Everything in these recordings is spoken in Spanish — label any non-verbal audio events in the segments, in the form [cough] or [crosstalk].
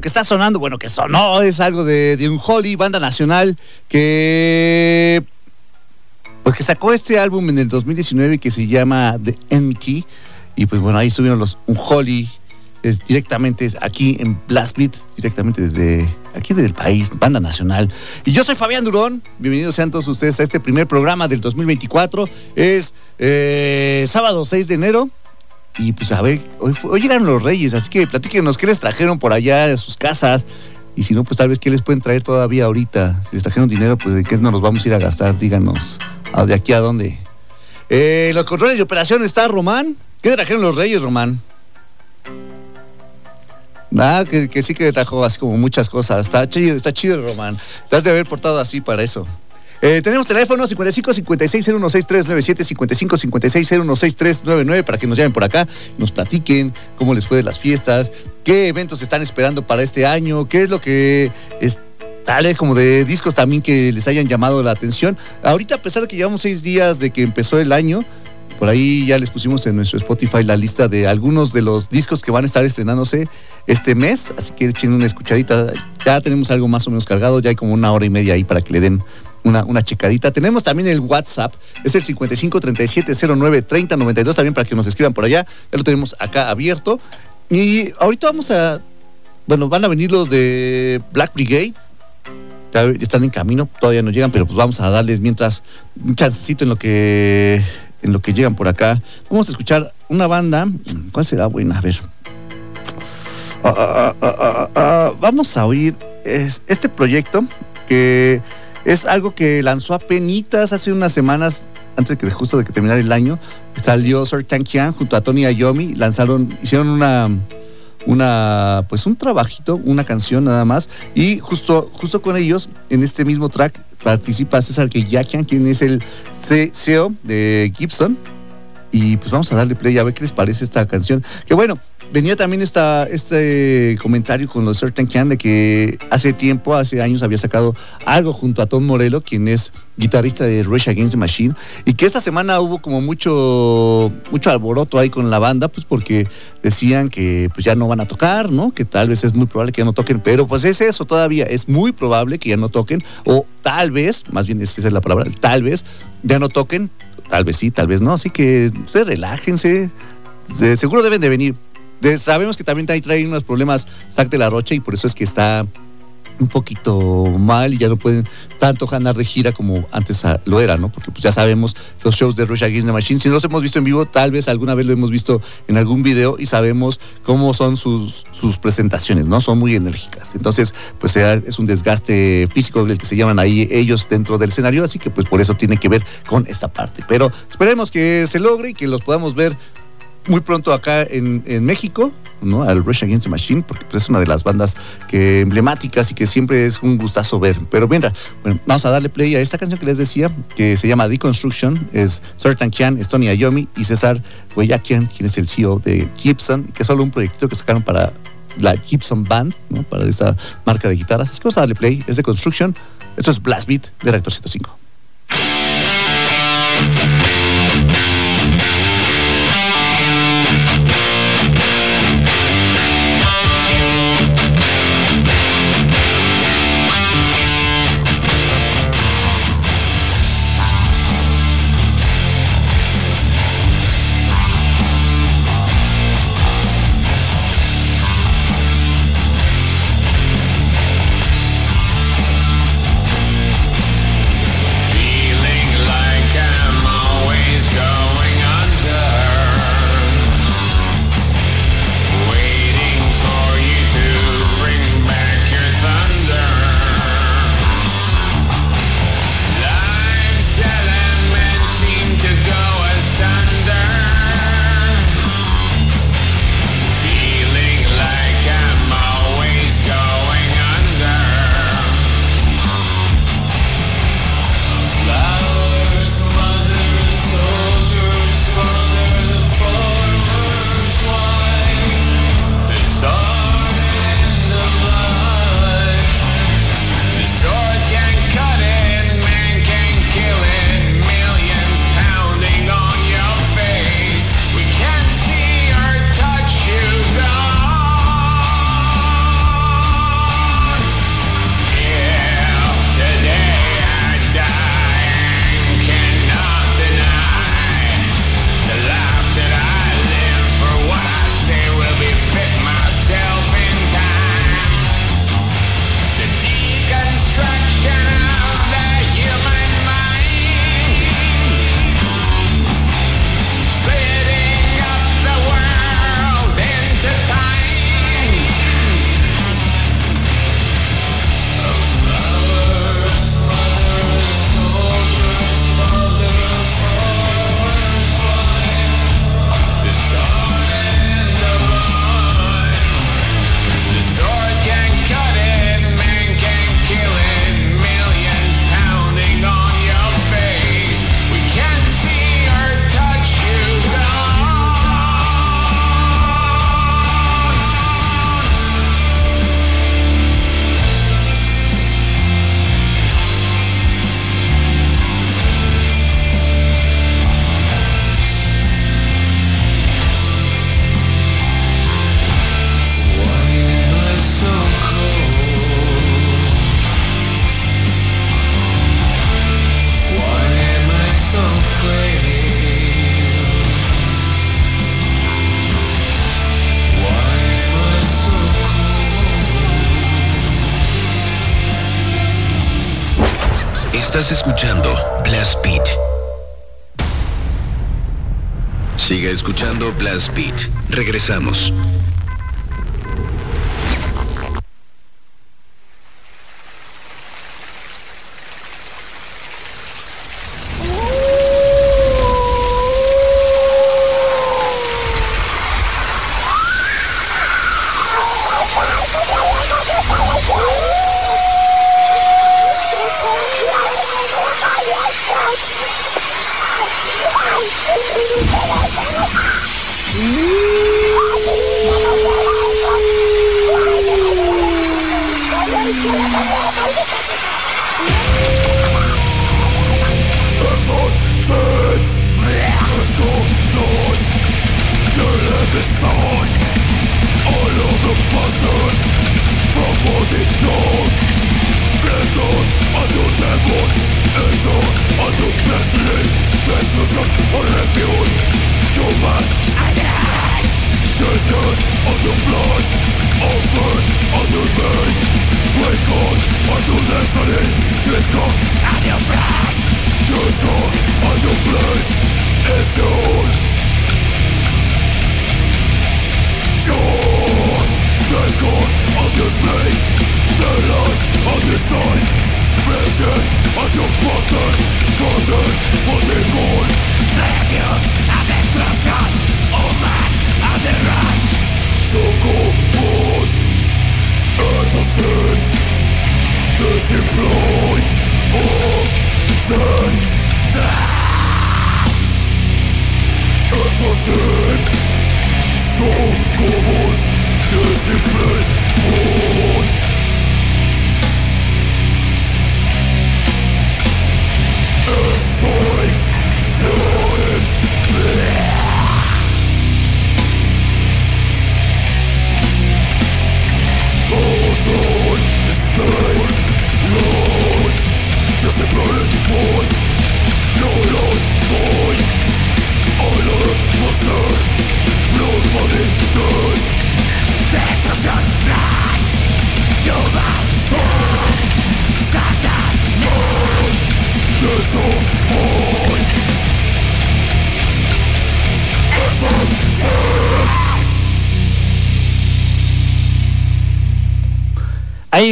Que está sonando, bueno, que sonó, es algo de, un Holly, banda nacional, que pues que sacó este álbum en el 2019 que se llama The Enmity. Y pues bueno, ahí subieron los un Holly directamente aquí en Blast directamente desde aquí del país, banda nacional. Y yo soy Fabián Durón. Bienvenidos sean todos ustedes a este primer programa del 2024. Es eh, sábado 6 de enero. Y pues a ver, hoy, hoy llegaron los reyes, así que platíquenos qué les trajeron por allá de sus casas. Y si no, pues tal vez qué les pueden traer todavía ahorita. Si les trajeron dinero, pues de qué no nos vamos a ir a gastar, díganos. ¿De aquí a dónde? Eh, los controles de operación está Román. ¿Qué trajeron los reyes, Román? Nada, que, sí que trajo así como muchas cosas. Está chido, está chido, Román. Te has de haber portado así para eso. Eh, tenemos teléfono 55 56 016397 55 56 016399 para que nos llamen por acá, nos platiquen cómo les fue de las fiestas, qué eventos están esperando para este año, qué es lo que es, tal vez como de discos también que les hayan llamado la atención. Ahorita, a pesar de que llevamos seis días de que empezó el año, por ahí ya les pusimos en nuestro Spotify la lista de algunos de los discos que van a estar estrenándose este mes, así que echen una escuchadita. Ya tenemos algo más o menos cargado, ya hay como una hora y media ahí para que le den una, una checadita. Tenemos también el WhatsApp, es el 55 37 09 30 92, también para que nos escriban por allá. Ya lo tenemos acá abierto. Y ahorita vamos a. Bueno, van a venir los de Black Brigade, están en camino, todavía no llegan, pero pues vamos a darles mientras un chancecito en lo que en lo que llegan por acá. Vamos a escuchar una banda, ¿cuál será buena? A ver. Ah, ah, ah, vamos a oír este proyecto que es algo que lanzó a penitas hace unas semanas antes que justo de que terminara el año. Salió Sir Tankian junto a Tony Ayomi, lanzaron, hicieron una una pues un trabajito, una canción nada más y justo justo con ellos en este mismo track participa César Keyakian, quien es el CEO de Gibson y pues vamos a darle play a ver qué les parece esta canción. Que bueno, venía también esta, este comentario con los Certain Can de que hace tiempo, hace años había sacado algo junto a Tom Morello, quien es guitarrista de Rush Against the Machine, y que esta semana hubo como mucho, mucho alboroto ahí con la banda, pues porque decían que pues ya no van a tocar, ¿no? Que tal vez es muy probable que ya no toquen, pero pues es eso todavía, es muy probable que ya no toquen, o tal vez, más bien esa es la palabra, tal vez ya no toquen, tal vez sí, tal vez no, así que ustedes relájense, seguro deben de venir sabemos que también trae unos problemas Zack de la Rocha y por eso es que está un poquito mal y ya no pueden tanto ganar de gira como antes lo era, ¿no? Porque pues ya sabemos los shows de Rush Against the Machine, si no los hemos visto en vivo, tal vez alguna vez lo hemos visto en algún video y sabemos cómo son sus, presentaciones, ¿no? Son muy enérgicas. Entonces, pues es un desgaste físico el que se llaman ahí ellos dentro del escenario, así que pues por eso tiene que ver con esta parte. Pero esperemos que se logre y que los podamos ver muy pronto acá en, México, ¿no? Al Rush Against the Machine, porque pues, es una de las bandas que emblemáticas y que siempre es un gustazo ver. Pero mira, bueno, vamos a darle play a esta canción que les decía, que se llama Deconstruction, es Certain Kian, Estonia Ayomi y César Guayakian, quien es el CEO de Gibson, que es solo un proyecto que sacaron para la Gibson Band, ¿no? Para esta marca de guitarras. Así que vamos a darle play, es Deconstruction. Esto es Blast Beat de Reactor 105. Blast Beat. Regresamos.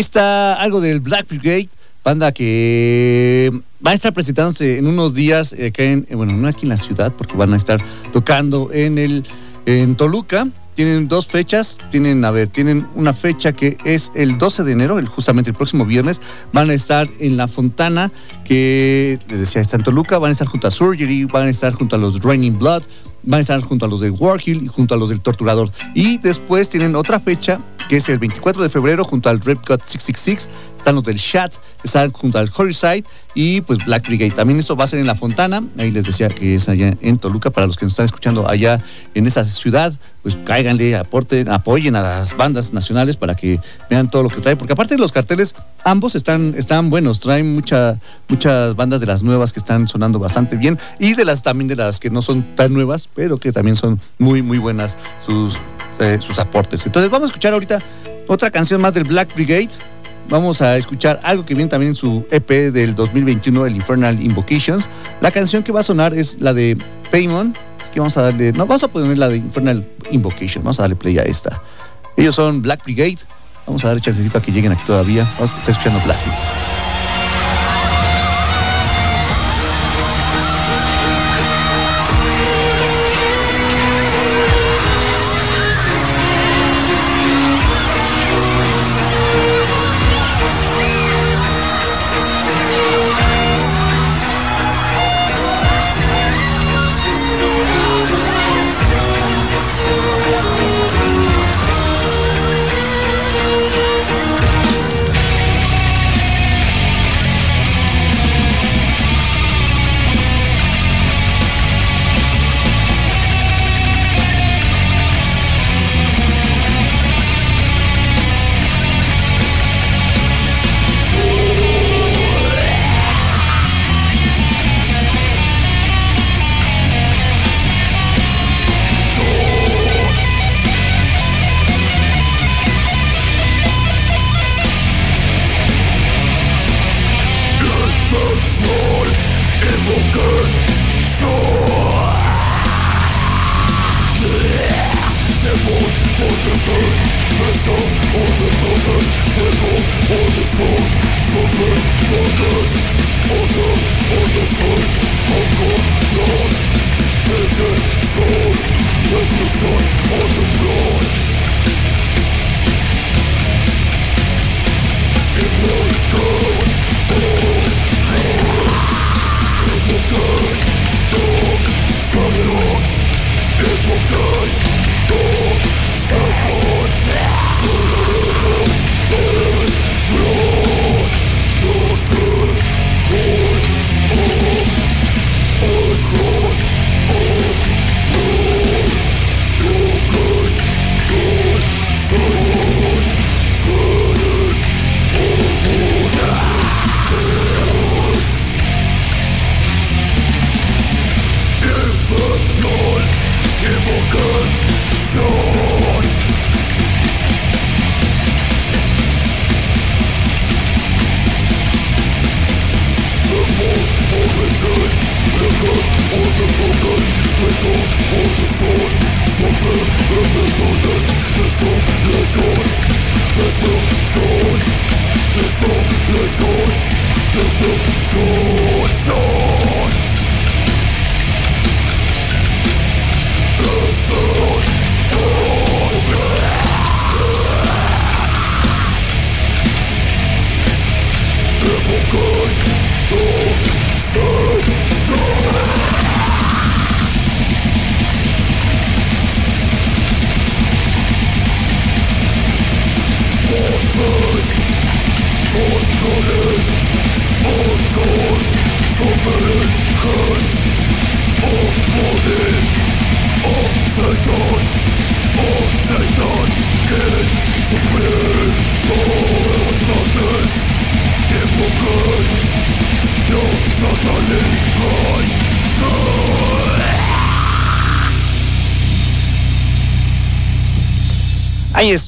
Está algo del Black Brigade, banda que va a estar presentándose en unos días acá en, bueno, no aquí en la ciudad, porque van a estar tocando en el en Toluca. Tienen dos fechas, tienen, a ver, tienen una fecha que es el 12 de enero, el, justamente el próximo viernes, van a estar en La Fontana, que les decía, está en Toluca, van a estar junto a Surgery, van a estar junto a los Raining Blood, van a estar junto a los de Warkill y junto a los del Torturador. Y después tienen otra fecha que es el 24 de febrero junto al Red Cut 666. Están los del Chat, están junto al Horiside y pues Black Brigade. También esto va a ser en La Fontana. Ahí les decía que es allá en Toluca. Para los que nos están escuchando allá en esa ciudad, pues cáiganle, aporten, apoyen a las bandas nacionales para que vean todo lo que trae. Porque aparte de los carteles, ambos están, están buenos. Traen mucha, muchas bandas de las nuevas que están sonando bastante bien y de las también de las que no son tan nuevas, pero que también son muy, muy buenas sus, eh, sus aportes. Entonces vamos a escuchar ahorita otra canción más del Black Brigade. Vamos a escuchar algo que viene también en su EP del 2021, el Infernal Invocations. La canción que va a sonar es la de Paymon. Es que vamos a darle, no, vamos a poner la de Infernal Invocation. Vamos a darle play a esta. Ellos son Black Brigade. Vamos a darle chancecito a que lleguen aquí todavía. Estar escuchando Black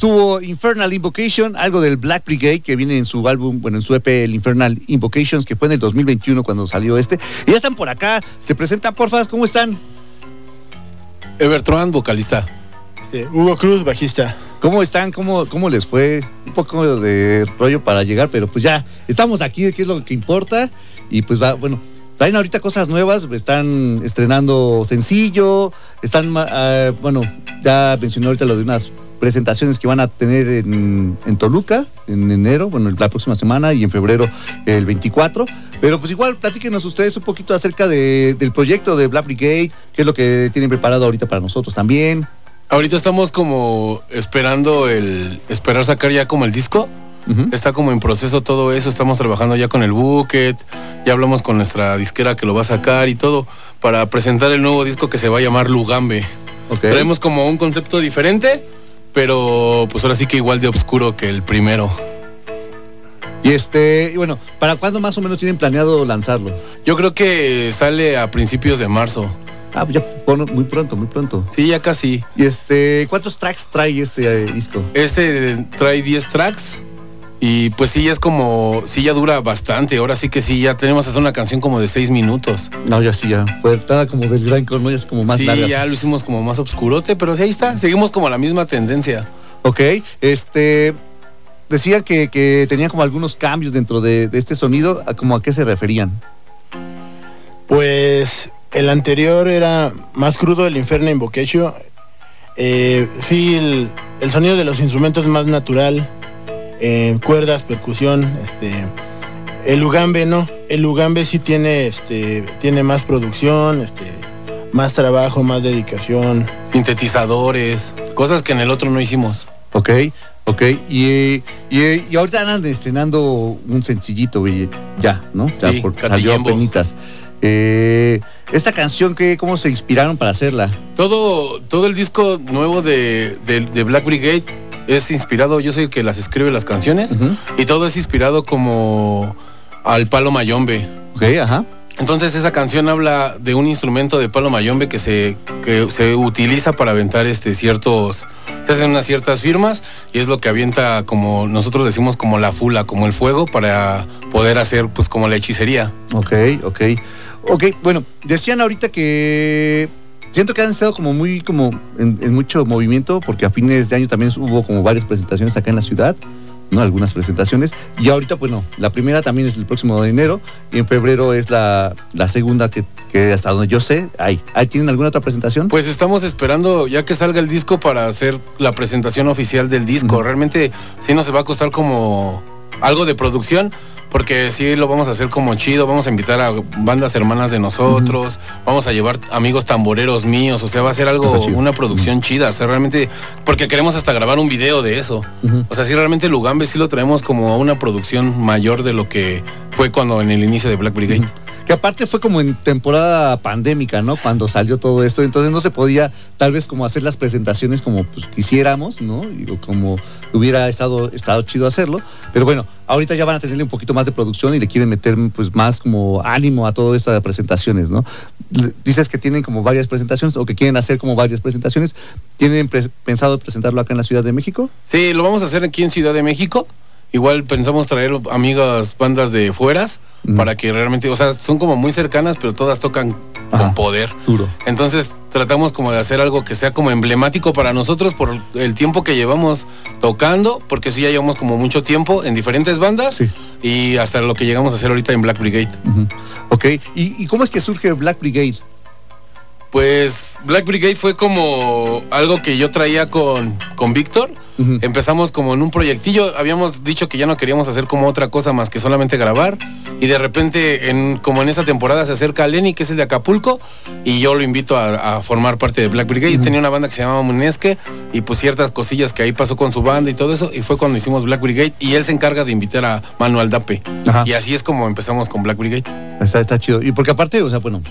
estuvo Infernal Invocation, algo del Black Brigade que viene en su álbum, bueno, en su EP, el Infernal Invocations, que fue en el 2021 cuando salió este. Y ya están por acá, se presentan, porfas, ¿cómo están? Evertron, vocalista. Este, Hugo Cruz, bajista. ¿Cómo están? ¿Cómo, ¿Cómo les fue? Un poco de rollo para llegar, pero pues ya, estamos aquí, que es lo que importa. Y pues va, bueno, traen ahorita cosas nuevas, están estrenando sencillo, están, ah, bueno, ya mencioné ahorita lo de unas presentaciones que van a tener en, en, Toluca en enero, bueno, la próxima semana y en febrero el 24. Pero pues igual platíquenos ustedes un poquito acerca de, del proyecto de Black Brigade, qué es lo que tienen preparado ahorita para nosotros también. Ahorita estamos como esperando el, esperar sacar ya como el disco. Uh -huh. Está como en proceso todo eso, estamos trabajando ya con el Bucket, ya hablamos con nuestra disquera que lo va a sacar y todo, para presentar el nuevo disco que se va a llamar Lugambe. Okay. Traemos como un concepto diferente, pero pues ahora sí que igual de oscuro que el primero. Y este, y bueno, ¿para cuándo más o menos tienen planeado lanzarlo? Yo creo que sale a principios de marzo. Ah, pues ya bueno, muy pronto, muy pronto. Sí, ya casi. ¿Y este, cuántos tracks trae este eh, disco? Este trae 10 tracks. Y pues sí, es como, sí, ya dura bastante. Ahora sí que sí, ya tenemos hasta una canción como de seis minutos. No, ya sí, ya. Fue nada como desgranco, ¿no? Ya es como más Sí, largas. ya lo hicimos como más obscurote, pero sí, ahí está. Seguimos como la misma tendencia. Ok, este. Decía que, que tenían como algunos cambios dentro de, de este sonido. ¿A ¿Cómo a qué se referían? Pues el anterior era más crudo, el Inferno Invocation. Eh, sí, el, el, sonido de los instrumentos más natural. Eh, cuerdas, percusión, este. El Ugambe no, el Ugambe sí tiene, este, tiene más producción, este, más trabajo, más dedicación. Sintetizadores, cosas que en el otro no hicimos. Ok, ok. Y, y, y ahorita andan estrenando un sencillito, güey, ya, ¿no? Ya sí, por, salió penitas. Eh, esta canción, ¿qué, ¿cómo se inspiraron para hacerla? Todo, todo el disco nuevo de, de, de Black Brigade es inspirado, yo soy el que las escribe las canciones, uh -huh. y todo es inspirado como al palo mayombe. Ok, ajá. Entonces esa canción habla de un instrumento de palo mayombe que se, que se utiliza para aventar este ciertos, se hacen unas ciertas firmas y es lo que avienta como nosotros decimos como la fula, como el fuego para poder hacer pues como la hechicería. Ok, ok. Ok, bueno, decían ahorita que siento que han estado como muy como en, en, mucho movimiento porque a fines de año también hubo como varias presentaciones acá en la ciudad, ¿no? Algunas presentaciones. Y ahorita, bueno, la primera también es el próximo de enero y en febrero es la, la segunda que, que, hasta donde yo sé, hay. ¿hay. ¿Tienen alguna otra presentación? Pues estamos esperando ya que salga el disco para hacer la presentación oficial del disco. Uh -huh. Realmente sí nos va a costar como algo de producción, porque sí lo vamos a hacer como chido, vamos a invitar a bandas hermanas de nosotros, uh -huh. vamos a llevar amigos tamboreros míos, o sea, va a ser algo, una producción uh -huh. chida, o sea, realmente, porque queremos hasta grabar un video de eso. O sea, sí, realmente Lugambe sí lo traemos como una producción mayor de lo que fue cuando en el inicio de Black Brigade que aparte fue como en temporada pandémica, ¿no? Cuando salió todo esto, entonces no se podía tal vez como hacer las presentaciones como pues, quisiéramos, ¿no? Y como hubiera estado, estado chido hacerlo, pero bueno, ahorita ya van a tenerle un poquito más de producción y le quieren meter pues más como ánimo a toda esta de presentaciones, ¿no? Dices que tienen como varias presentaciones o que quieren hacer como varias presentaciones, ¿tienen pensado presentarlo acá en la Ciudad de México? Sí, lo vamos a hacer aquí en Ciudad de México Igual pensamos traer amigas bandas de fueras para que realmente, o sea, son como muy cercanas, pero todas tocan Ajá. con poder. Duro. Entonces tratamos como de hacer algo que sea como emblemático para nosotros por el tiempo que llevamos tocando, porque sí ya llevamos como mucho tiempo en diferentes bandas Sí. y hasta lo que llegamos a hacer ahorita en Black Brigade. Ujú. Ok, ¿Y, y cómo es que surge Black Brigade? Pues Black Brigade fue como algo que yo traía con, con Víctor. Empezamos como en un proyectillo. Habíamos dicho que ya no queríamos hacer como otra cosa más que solamente grabar. Y de repente, en, como en esa temporada, se acerca Lenny, que es el de Acapulco. Y yo lo invito a, a formar parte de Black Brigade. Tenía una banda que se llamaba Munesque. Y pues ciertas cosillas que ahí pasó con su banda y todo eso. Y fue cuando hicimos Black Brigade. Y él se encarga de invitar a Manuel Dape. Ajá. Y así es como empezamos con Black Brigade. Está, está chido. Y porque aparte, o sea, bueno,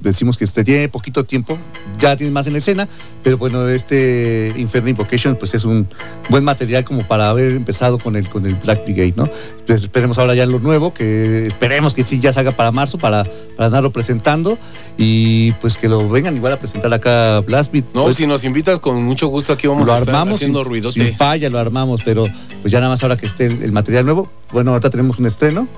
decimos que este tiene poquito tiempo, ya tiene más en la escena, pero bueno, este Inferno Invocation pues es un buen material como para haber empezado con el, con el Black Brigade, ¿no? Pues esperemos ahora ya lo nuevo, que esperemos que sí ya salga para marzo, para, para andarlo presentando y pues que lo vengan igual a presentar acá Blast Beat. No, Pues, si nos invitas, con mucho gusto aquí vamos lo a estar armamos haciendo sin, ruidote. sin falla, lo armamos, pero pues ya nada más ahora que esté el, el material nuevo, bueno, ahorita tenemos un estreno,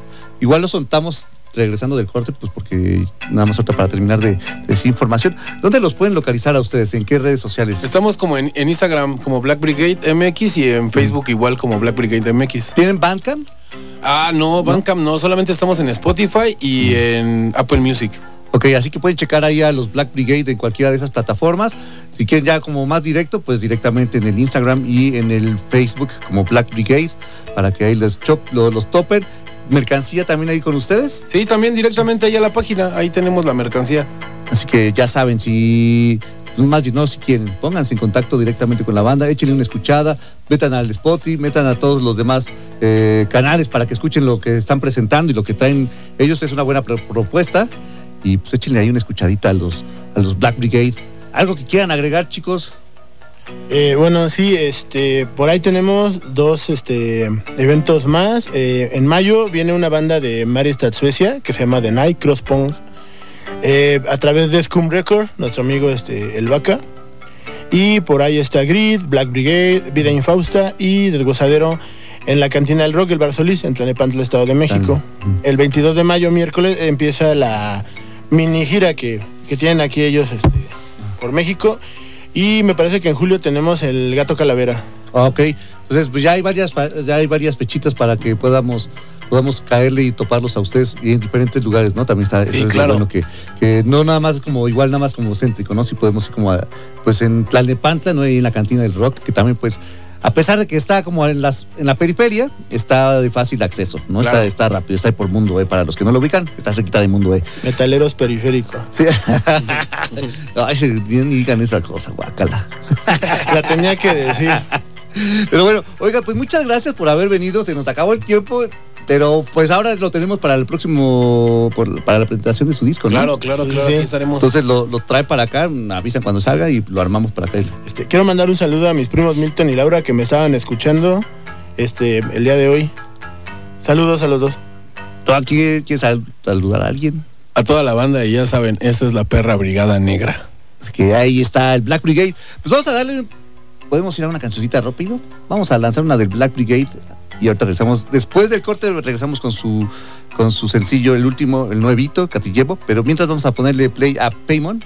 igual lo soltamos regresando del corte, pues porque nada más ahorita para terminar de, de decir información. ¿Dónde los pueden localizar a ustedes? ¿En qué redes sociales? Estamos como en, en Instagram como Black Brigade MX y en Facebook igual como Black Brigade MX. ¿Tienen Bandcamp? Ah, no, Bandcamp no, solamente estamos en Spotify y en Apple Music. Ok, así que pueden checar ahí a los Black Brigade en cualquiera de esas plataformas. Si quieren ya como más directo, pues directamente en el Instagram y en el Facebook como Black Brigade para que ahí los, chop, lo- los topen. Mercancía también ahí con ustedes. Sí, también directamente ahí a la página, ahí tenemos la mercancía. Así que ya saben, si más bien no, si quieren, pónganse en contacto directamente con la banda, échenle una escuchada, metan al Spotify, metan a todos los demás eh, canales para que escuchen lo que están presentando y lo que traen ellos es una buena pro- propuesta. Y pues échenle ahí una escuchadita a los, a los Black Brigade. ¿Algo que quieran agregar, chicos? Eh, bueno, sí, este, por ahí tenemos dos este, eventos más. Eh, en mayo viene una banda de Mariestad, Suecia, que se llama The Night Crosspong, eh, a través de Scum Record, nuestro amigo este, El Vaca. Y por ahí está Grid, Black Brigade, Vida Infausta y Desgozadero en la cantina del rock, el Bar Solís, en Tlanepantla, Estado de México. El 22 de mayo, miércoles, empieza la mini gira que, que tienen aquí ellos este, por México. Y me parece que en julio tenemos el Gato Calavera. Ah, Ok, entonces pues ya hay varias ya hay varias fechitas para que podamos podamos caerle y toparlos a ustedes y en diferentes lugares, ¿no? También está Sí, eso es lo claro. bueno que, que no nada más como igual nada más como céntrico, ¿no? Si podemos ir como a- pues en Tlalnepantla, ¿no? Ahí en la cantina del rock, que también pues a pesar de que está como en las en la periferia, está de fácil acceso, ¿no? Claro. Está, está rápido, está ahí por Mundo, ¿eh? Para los que no lo ubican, está cerquita de Mundo, ¿eh? Metaleros Periférico. Sí. [laughs] Ay, se- digan esa cosa, guacala. [laughs] La tenía que decir. Pero bueno, oiga, pues muchas gracias por haber venido. Se nos acabó el tiempo, pero pues ahora lo tenemos para el próximo, por- para la presentación de su disco, ¿no? Claro, claro, Sí, claro, sí. aquí estaremos. Entonces lo, lo trae para acá, avisan cuando salga y lo armamos para acá. Este, quiero mandar un saludo a mis primos Milton y Laura que me estaban escuchando este, el día de hoy. Saludos a los dos. ¿Tú aquí quieres sal- saludar a alguien? a toda la banda y ya saben, esta es la perra brigada negra. Así que ahí está el Black Brigade. Pues vamos a darle, podemos ir a una cancioncita rápido. Vamos a lanzar una del Black Brigade y ahorita regresamos. Después del corte regresamos con su con su sencillo, el último, el nuevito, Catillevo. Pero mientras vamos a ponerle play a Paymon.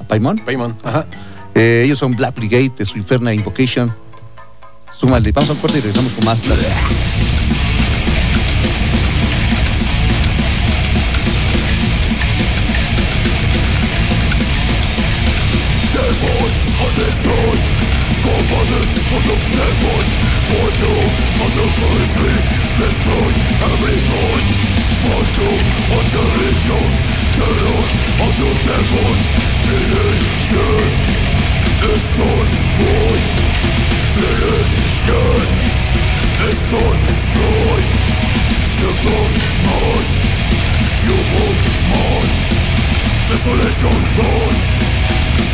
A Paymon. Paymon, ajá. Eh, ellos son Black Brigade de su Inferna Invocation. Súmale, vamos al corte y regresamos con más. van Felelősség Ezt van, hogy Felelősség Ezt van, sztroj Tökdom más Jövök már Desolation loss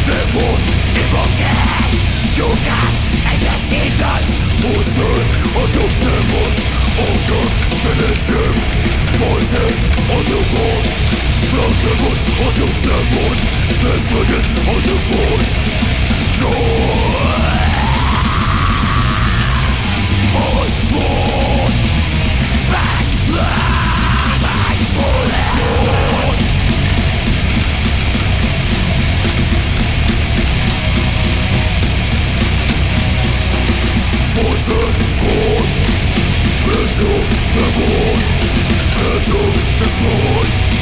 Demon Ibogen Jogán Egyet nyitott Húzd el a jobb demot Akar felesem Vonzeg a nyugodt Brak demon, oczu demon Bezpośredź o tym bądź Joy Chodź, chodź Back, back, back, back, back, Fortsetzen Gott Rettung der Mond Rettung des Mond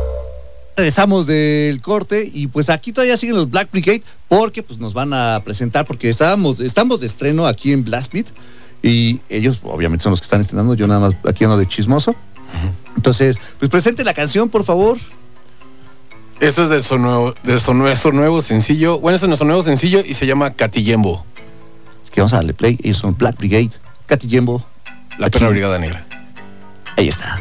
Regresamos del corte y pues aquí todavía siguen los Black Brigade porque pues nos van a presentar porque estábamos, estamos de estreno aquí en Blast Beat y ellos obviamente son los que están estrenando, yo nada más aquí ando de chismoso. Entonces, pues presente la canción, por favor. Esto es de, su nuevo, de su nuestro nuevo sencillo. Bueno, este es nuestro nuevo sencillo y se llama Catillembo, Es que vamos a darle play. Ellos son Black Brigade, Katy Jembo. la perra brigada negra. Ahí está.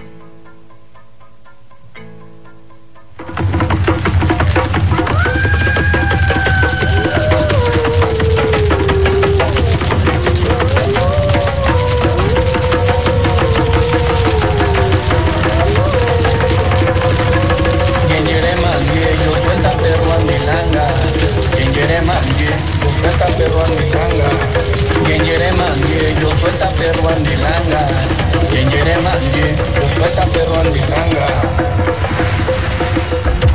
Suelta perro a milanga. Quien yere manje, yo suelta perro a Thank you.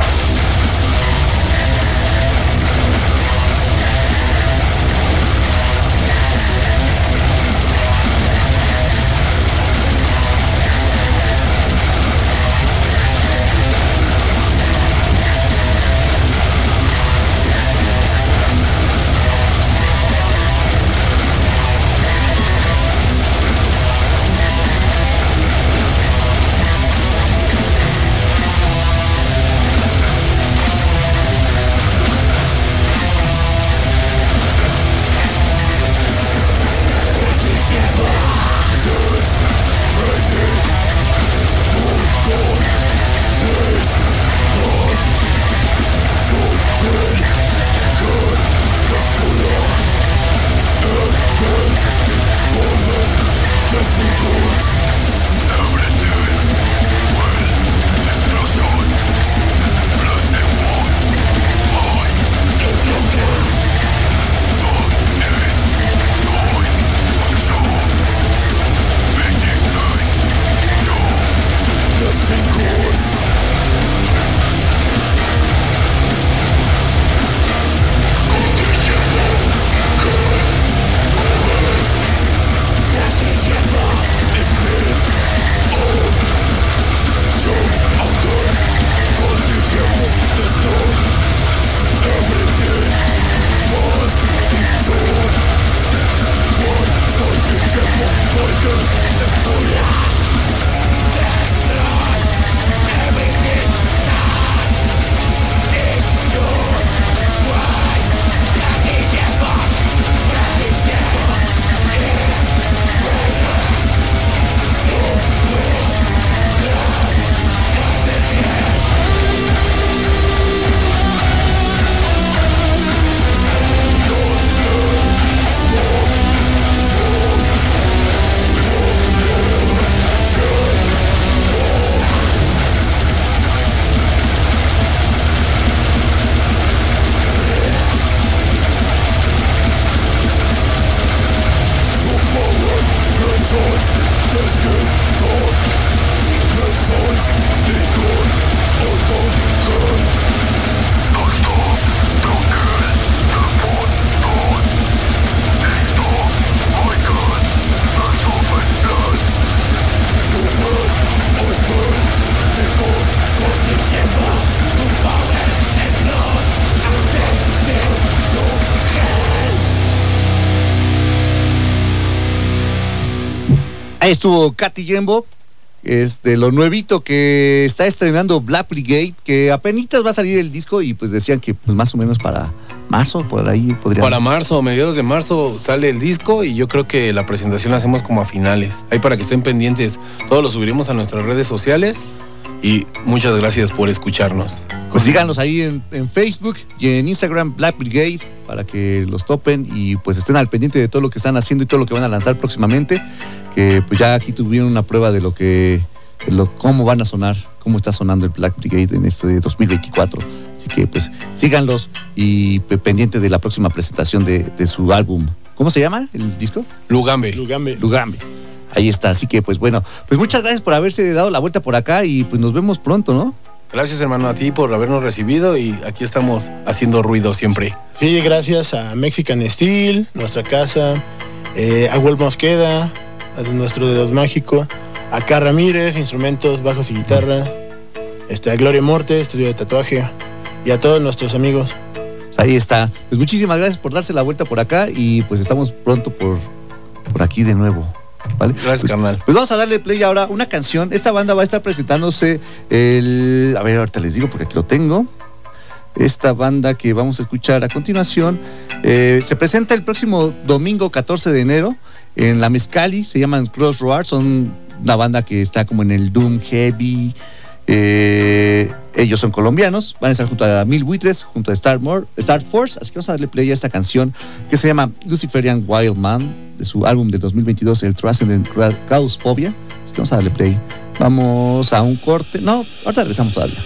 Records. Ahí estuvo Katy Jembo. Este, lo nuevito que está estrenando Black Brigade, que apenas va a salir el disco y pues decían que pues más o menos para marzo, por ahí podría. Para marzo, mediados de marzo sale el disco y yo creo que la presentación la hacemos como a finales. Ahí para que estén pendientes. Todos lo subiremos a nuestras redes sociales y muchas gracias por escucharnos. Pues síganos ahí en, en Facebook y en Instagram Black Brigade para que los topen y pues estén al pendiente de todo lo que están haciendo y todo lo que van a lanzar próximamente. Que pues ya aquí tuvieron una prueba de lo que, de lo, cómo van a sonar, cómo está sonando el Black Brigade en este 2024. Así que pues síganlos y pe- pendiente de la próxima presentación de, de su álbum. ¿Cómo se llama el disco? Lugambe. Lugambe. Lugambe. Ahí está, así que pues bueno, pues muchas gracias por haberse dado la vuelta por acá y pues nos vemos pronto, ¿no? Gracias hermano a ti por habernos recibido y aquí estamos haciendo ruido siempre. Sí, gracias a Mexican Steel, nuestra casa, eh, a Mosqueda, nuestro dedos mágico, a K. Ramírez, instrumentos, bajos y guitarra, este, a Gloria Morte, estudio de tatuaje, y a todos nuestros amigos. Pues ahí está. Pues muchísimas gracias por darse la vuelta por acá y pues estamos pronto por, por aquí de nuevo. ¿Vale? Gracias, Pues- carnal. Pues vamos a darle play ahora una canción. Esta banda va a estar presentándose el. A ver, ahorita les digo porque aquí lo tengo. Esta banda que vamos a escuchar a continuación eh, se presenta el próximo domingo 14 de enero en la Mezcali. Se llaman Crossroads. Son una banda que está como en el Doom Heavy. Eh, ellos son colombianos. Van a estar junto a Mil Buitres, junto a Star, Force. Así que vamos a darle play a esta canción que se llama Luciferian Wild Man de su álbum de 2022, el Transcendent Chaos Phobia. Así que vamos a darle play. Vamos a un corte. No, ahorita regresamos todavía.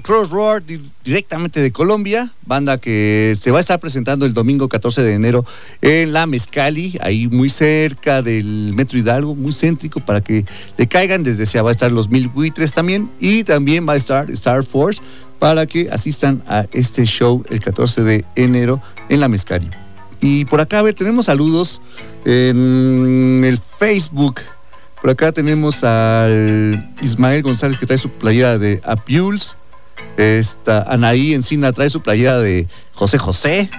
Crossroad di- directamente de Colombia, banda que se va a estar presentando el domingo 14 de enero en la Mezcali, ahí muy cerca del Metro Hidalgo, muy céntrico para que le caigan. Desde ya va a estar los Mil Buitres también y también va a estar Star Force para que asistan a este show el 14 de enero en la Mezcali. Y por acá, a ver, tenemos saludos en el Facebook. Por acá tenemos al Ismael González que trae su playera de Apules. Esta Anaí Encina trae su playera de José José.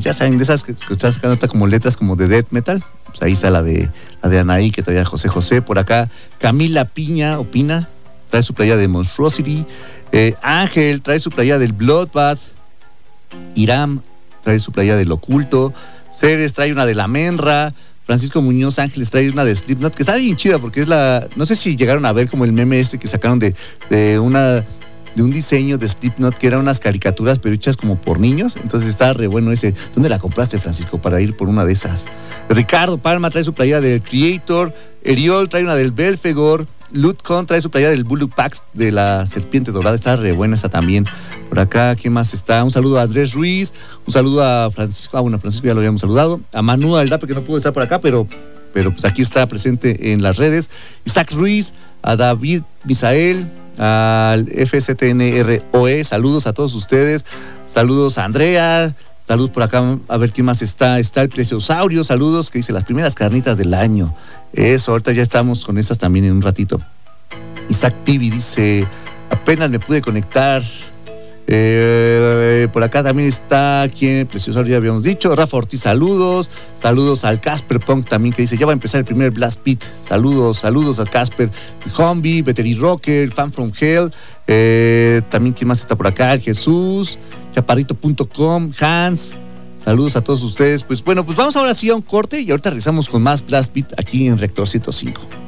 Ya saben, de esas que, que están sacando ahorita como letras como de death metal. Pues ahí está la de, la de Anaí que traía José José. Por acá Camila Piña Opina trae su playera de Monstrosity. Eh, Ángel trae su playera del Bloodbath. Iram trae su playera del Oculto. Ceres trae una de la Menra. Francisco Muñoz Ángeles trae una de Slipknot, que está bien chida porque es la. No sé si llegaron a ver como el meme este que sacaron de, de una. De un diseño de Slipknot que eran unas caricaturas pero hechas como por niños. Entonces está re bueno ese. ¿Dónde la compraste, Francisco? Para ir por una de esas. Ricardo Palma trae su playera del Creator. Eriol trae una del Belfegor. Lutcon trae su playa del Blue Pax de la Serpiente Dorada. Está re buena esa también. Por acá, ¿quién más está? Un saludo a Andrés Ruiz. Un saludo a Francisco. Ah, bueno, Francisco ya lo habíamos saludado. A Manu Aldape, que no pudo estar por acá, pero, pero pues aquí está presente en las redes. Isaac Ruiz, a David Misael, al FSTNROE. Saludos a todos ustedes. Saludos a Andrea. Saludos por acá, a ver quién más está. Está el Preciosaurio, saludos, que dice las primeras carnitas del año. Eso, ahorita ya estamos con esas también en un ratito. Isaac Pibi dice, apenas me pude conectar. Eh, por acá también está quien, Preciosaurio ya habíamos dicho. Rafa Ortiz, saludos. Saludos al Casper Punk también que dice, ya va a empezar el primer Blast Pit. Saludos, saludos al Casper. Zombie, Veteri Rocker, Fan from Hell. Eh, también quién más está por acá, el Jesús chaparrito.com, Hans. Saludos a todos ustedes. Pues bueno, pues vamos ahora sí a un corte y ahorita regresamos con más Blast Beat aquí en Rector 105.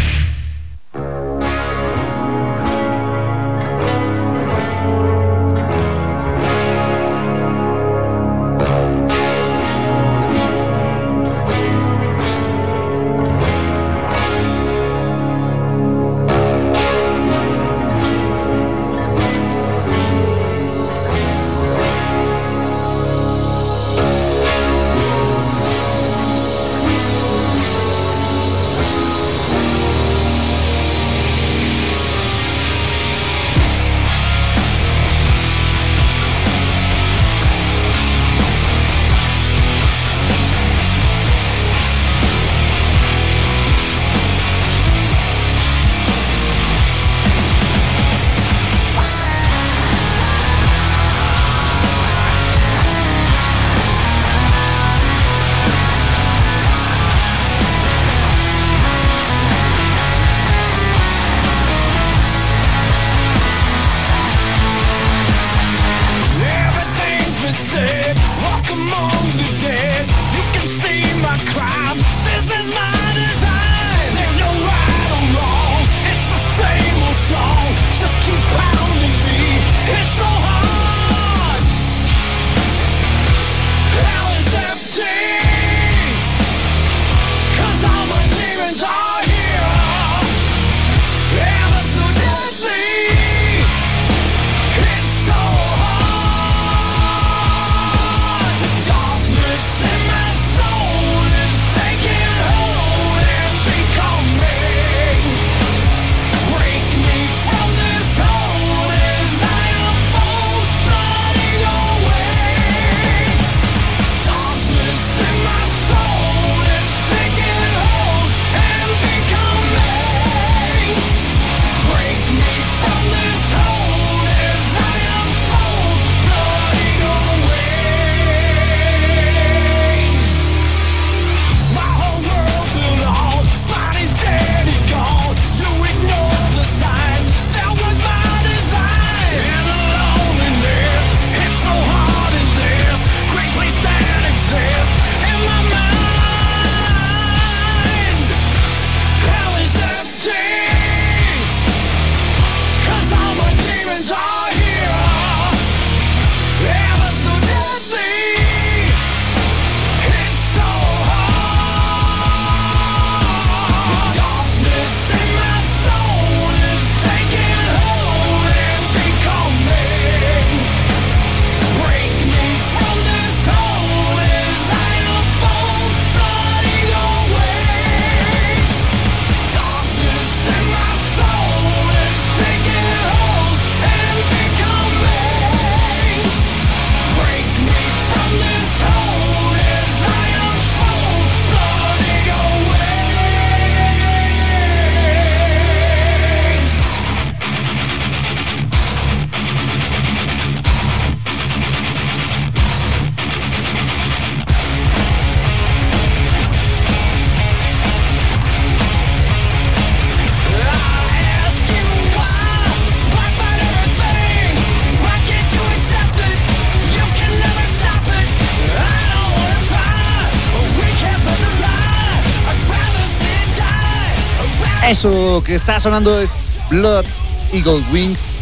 Eso que está sonando es Blood Eagle Wings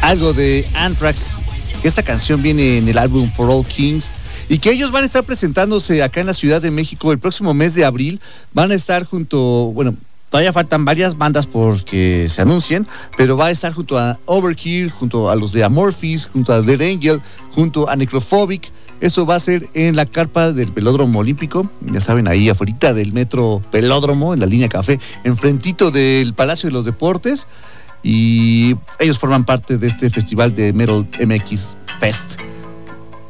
algo de Anthrax, esta canción viene en el álbum For All Kings y que ellos van a estar presentándose acá en la Ciudad de México el próximo mes de abril. Van a estar junto, bueno, todavía faltan varias bandas porque se anuncien, pero va a estar junto a Overkill, junto a los de Amorphis, junto a Dead Angel, junto a Necrophobic. Eso va a ser en la carpa del Pelódromo Olímpico, ya saben, ahí afuera del metro Pelódromo, en la línea café, enfrentito del Palacio de los Deportes. Y ellos forman parte de este festival de Metal MX Fest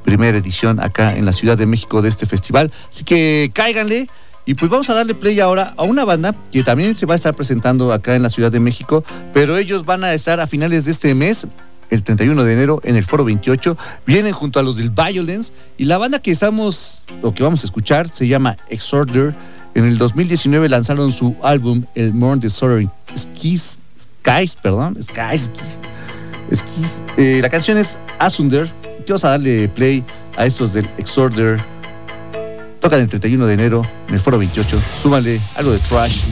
primera edición acá en la Ciudad de México de este festival. Así que cáiganle. Y pues vamos a darle play ahora a una banda que también se va a estar presentando acá en la Ciudad de México, pero ellos van a estar a finales de este mes, el 31 de enero, en el Foro 28. Vienen junto a los del Violence y la banda que estamos, o que vamos a escuchar, se llama Exorder. En el 2019 lanzaron su álbum, el More Disorder Skies, Skies, perdón, Skies, Skies. Skies. Eh, la canción es Asunder vamos a darle play a estos del Exorder. Tocan el 31 de enero en el Foro 28. Súmale algo de trash.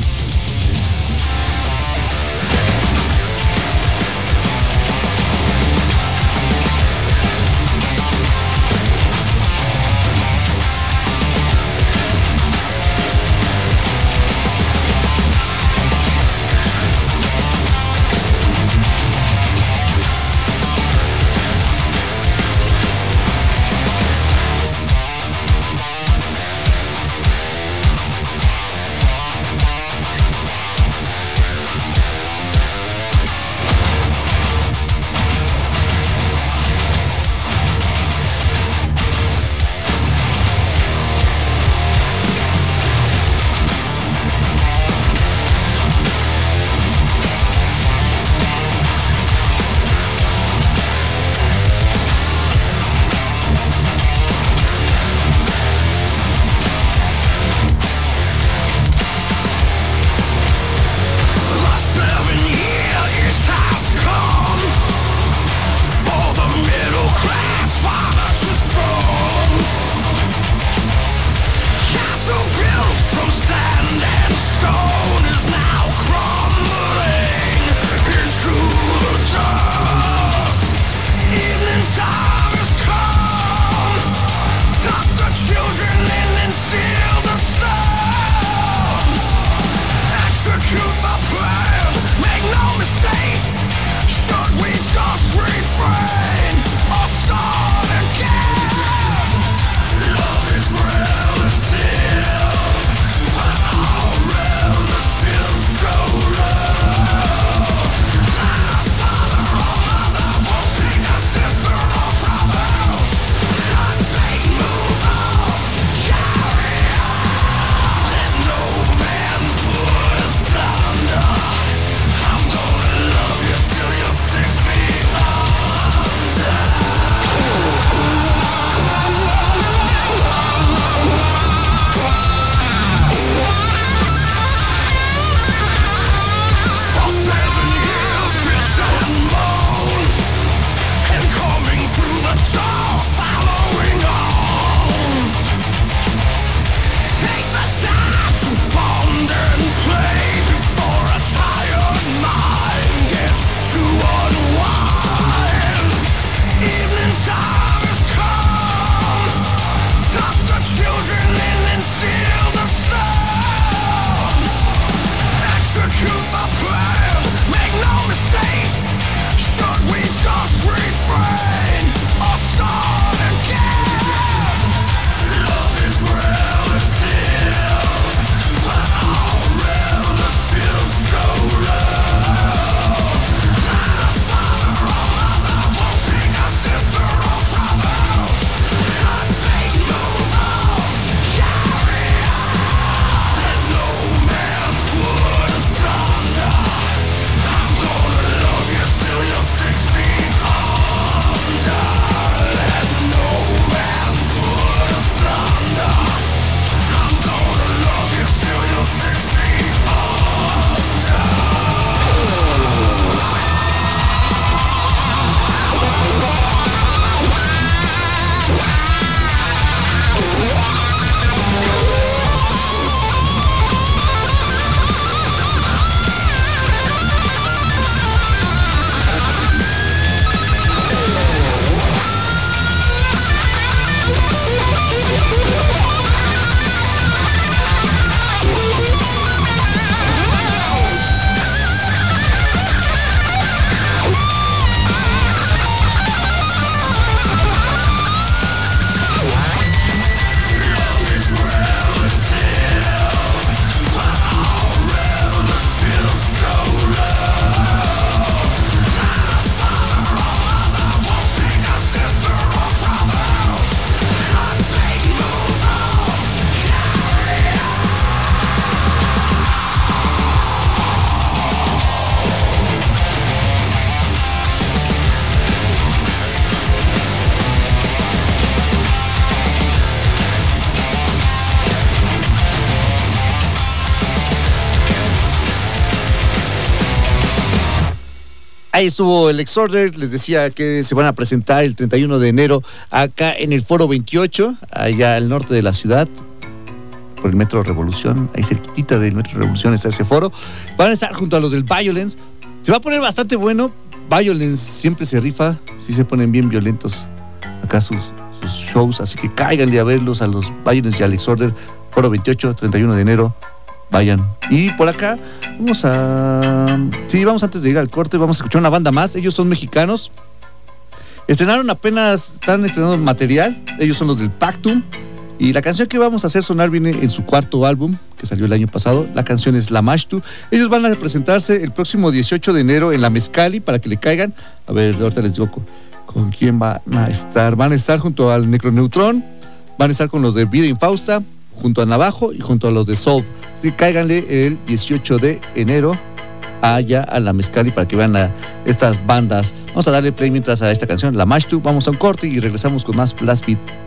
Estuvo el Exorder, les decía que se van a presentar el 31 de enero acá en el Foro 28, allá al norte de la ciudad, por el Metro Revolución, ahí cerquita del Metro Revolución está ese foro. Van a estar junto a los del Violence. Se va a poner bastante bueno. Violence siempre se rifa, sí se ponen bien violentos acá sus, sus shows, así que cáiganle a verlos a los Violence y al Exorder, Foro 28, 31 de enero. Vayan. Y por acá vamos a. Sí, vamos antes de ir al corte, vamos a escuchar una banda más. Ellos son mexicanos. Estrenaron apenas, están estrenando material. Ellos son los del Pactum. Y la canción que vamos a hacer sonar viene en su cuarto álbum, que salió el año pasado. La canción es La Mashtu. Ellos van a presentarse el próximo 18 de enero en la Mezcali para que le caigan. A ver, ahorita les digo con, quién van a estar. Van a estar junto al Necroneutron, van a estar con los de Vida Infausta, junto a Navajo y junto a los de Soul. Así que cáiganle el 18 de enero allá a la Mezcali para que vean a estas bandas. Vamos a darle play mientras a esta canción, La Mashtu. Vamos a un corte y regresamos con más Blast Beat.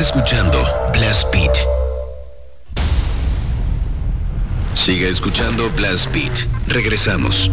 Escuchando Blast Beat. Sigue escuchando Blast Beat. Regresamos.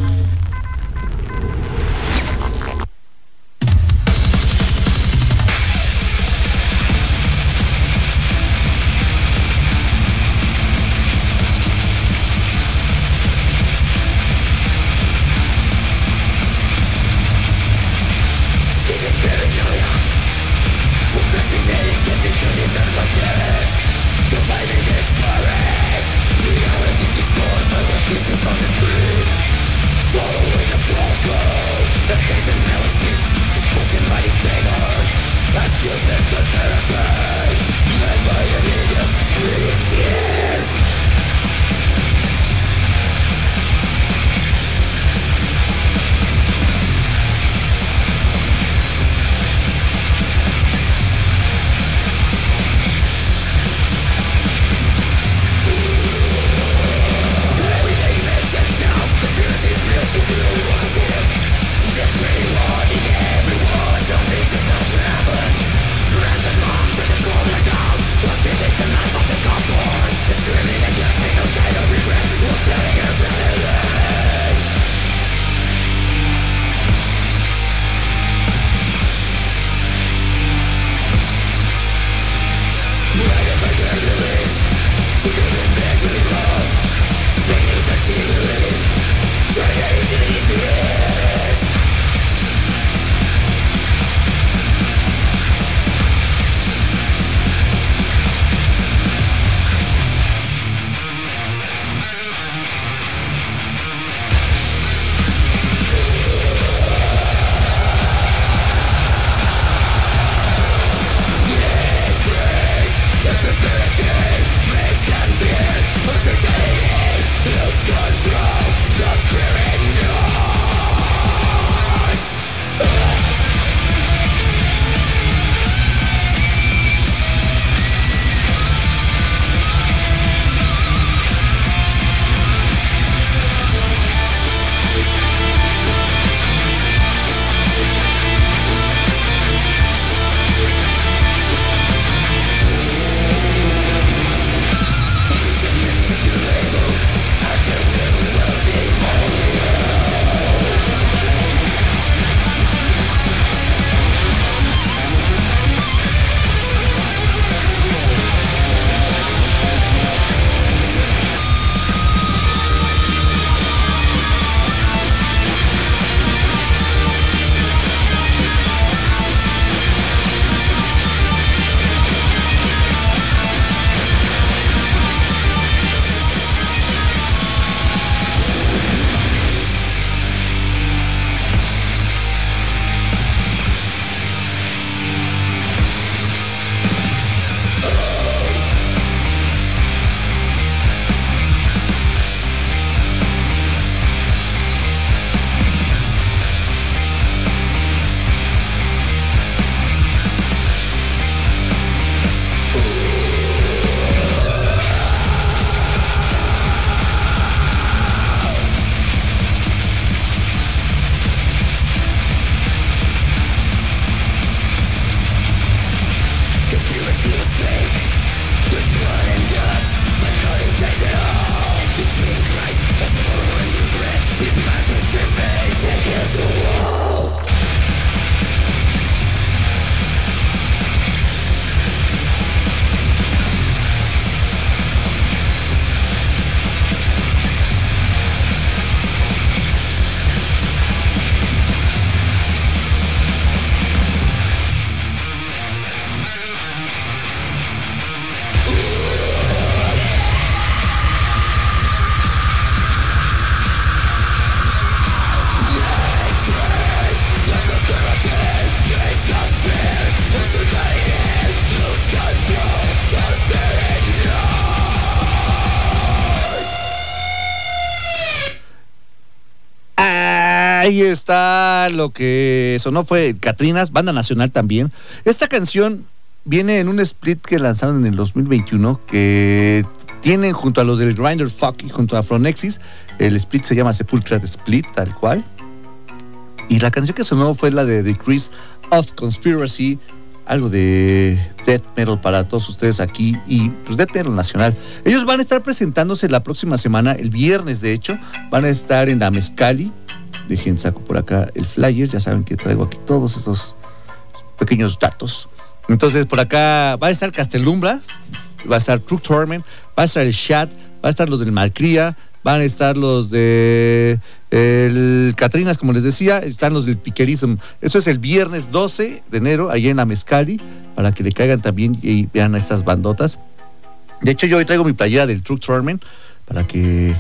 Ahí está lo que sonó fue Catrinas, banda nacional también. Esta canción viene en un split que lanzaron en el 2021 que tienen junto a los del Grinder Fuck y junto a Fronexis. El split se llama Sepulcra Split, tal cual. Y la canción que sonó fue la de Decrease of Conspiracy algo de death metal para todos ustedes aquí y pues death metal nacional. Ellos van a estar presentándose la próxima semana, el viernes de hecho, van a estar en la Mezcali. Dejen saco por acá el flyer, ya saben que traigo aquí todos estos pequeños datos. Entonces por acá va a estar Castelumbra, va a estar True Torment, va a estar el Chat, va a estar los del Malcría, van a estar los de el Catrinas, como les decía, están los del Piquerism. Eso es el viernes 12 de enero, allá en la Mezcali, para que le caigan también y vean a estas bandotas. De hecho, yo hoy traigo mi playera del Truck Tournament para que,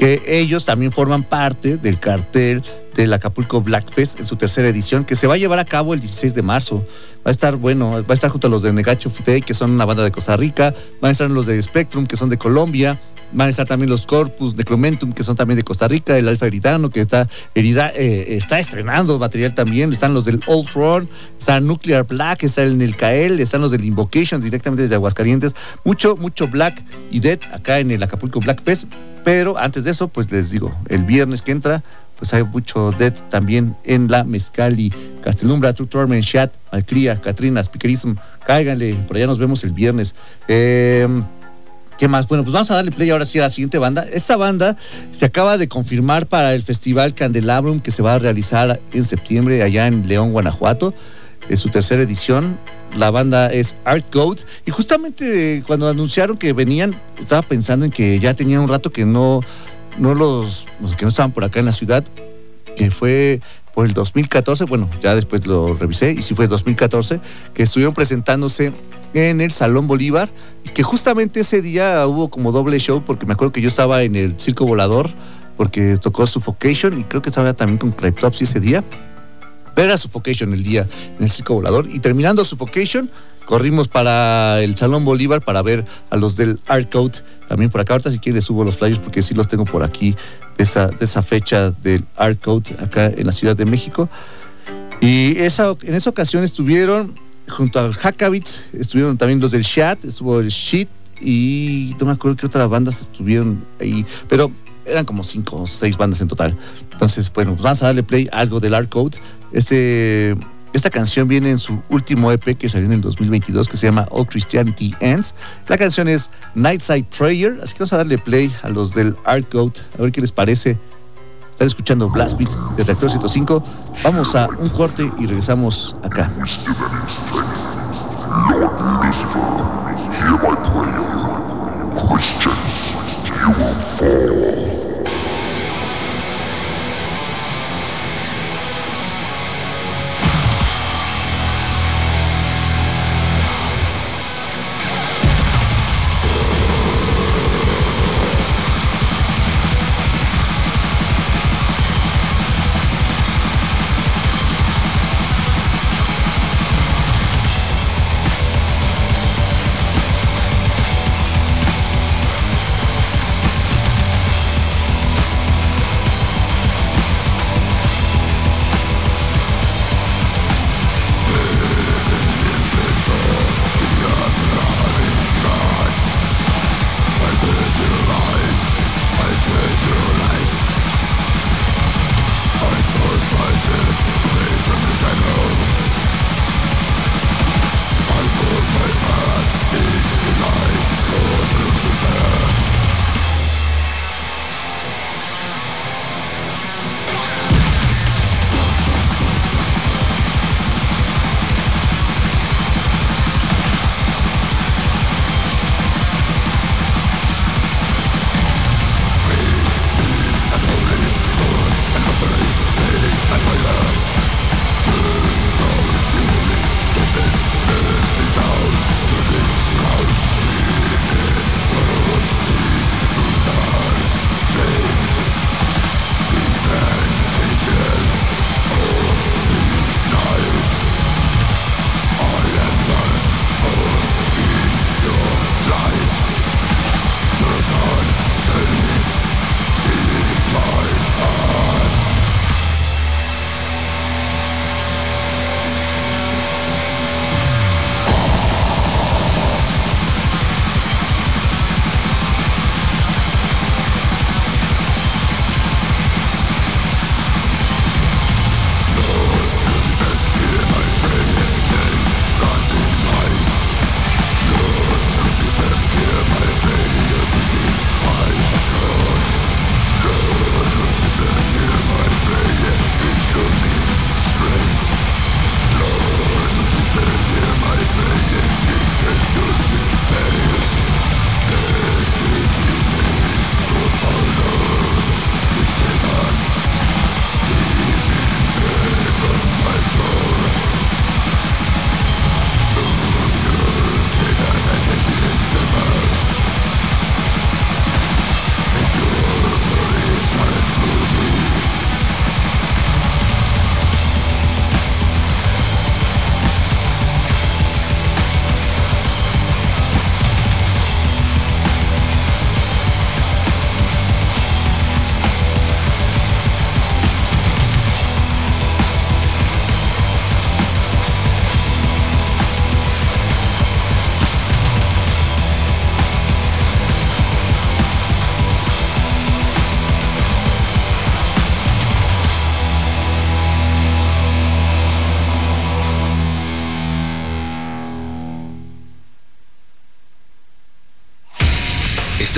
que ellos también forman parte del cartel del Acapulco Black Fest en su tercera edición, que se va a llevar a cabo el 16 de marzo. Va a estar bueno, va a estar junto a los de Negacho Fite, que son una banda de Costa Rica, van a estar los de Spectrum, que son de Colombia, van a estar también los Corpus Necromentum, que son también de Costa Rica, el Alfa Eridano, que está, herida, eh, está estrenando material también, están los del Old Throne, está Nuclear Black, está el Nelcael, están los del Invocation directamente desde Aguascalientes, mucho, mucho Black y Dead acá en el Acapulco Black Fest, pero antes de eso, pues les digo, el viernes que entra, pues hay mucho Dead también en la Mezcali, Castelumbra, True Torment, Chat, Alcría, Catrinas, Piquerism, cáiganle, por allá nos vemos el viernes. Eh, ¿Qué más? Bueno, pues vamos a darle play ahora sí a la siguiente banda. Esta banda se acaba de confirmar para el Festival Candelabrum que se va a realizar en septiembre allá en León, Guanajuato. Es su tercera edición. La banda es Art Goat. Y justamente cuando anunciaron que venían, estaba pensando en que ya tenía un rato que no, no los, que no estaban por acá en la ciudad, que fue por el 2014, bueno, ya después lo revisé y sí fue 2014, que estuvieron presentándose en el Salón Bolívar que justamente ese día hubo como doble show porque me acuerdo que yo estaba en el Circo Volador porque tocó Suffocation y creo que estaba también con Cryptopsy ese día. Pero era Suffocation el día en el Circo Volador y terminando Suffocation corrimos para el Salón Bolívar para ver a los del Art Code también por acá. Ahorita si quieres subo los flyers porque sí los tengo por aquí de esa, esa fecha del Art Code acá en la Ciudad de México. Y esa, en esa ocasión estuvieron junto a Hackabits, estuvieron también los del Chat, estuvo el Shit y no me acuerdo qué otras bandas estuvieron ahí, pero eran como cinco o seis bandas en total. Entonces, bueno, pues vamos a darle play a algo del Art Code. Este, esta canción viene en su último EP que salió en el 2022 que se llama All Christianity Ends. La canción es Nightside Prayer, así que vamos a darle play a los del Art Code, a ver qué les parece. Están escuchando Blast Beat de Reactor 105. Vamos a un corte y regresamos acá.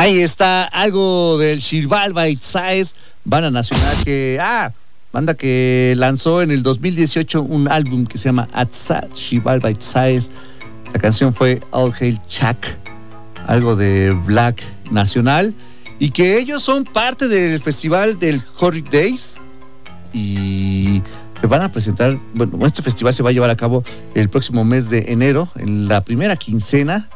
Ahí está algo del Shirval Size, banda nacional que, ah, banda que lanzó en el 2018 un álbum que se llama Atsat Shirval Size. La canción fue All Hail Chuck, algo de Black Nacional, y que ellos son parte del festival del Horror Days. Y se van a presentar, bueno, este festival se va a llevar a cabo el próximo mes de enero, en la primera quincena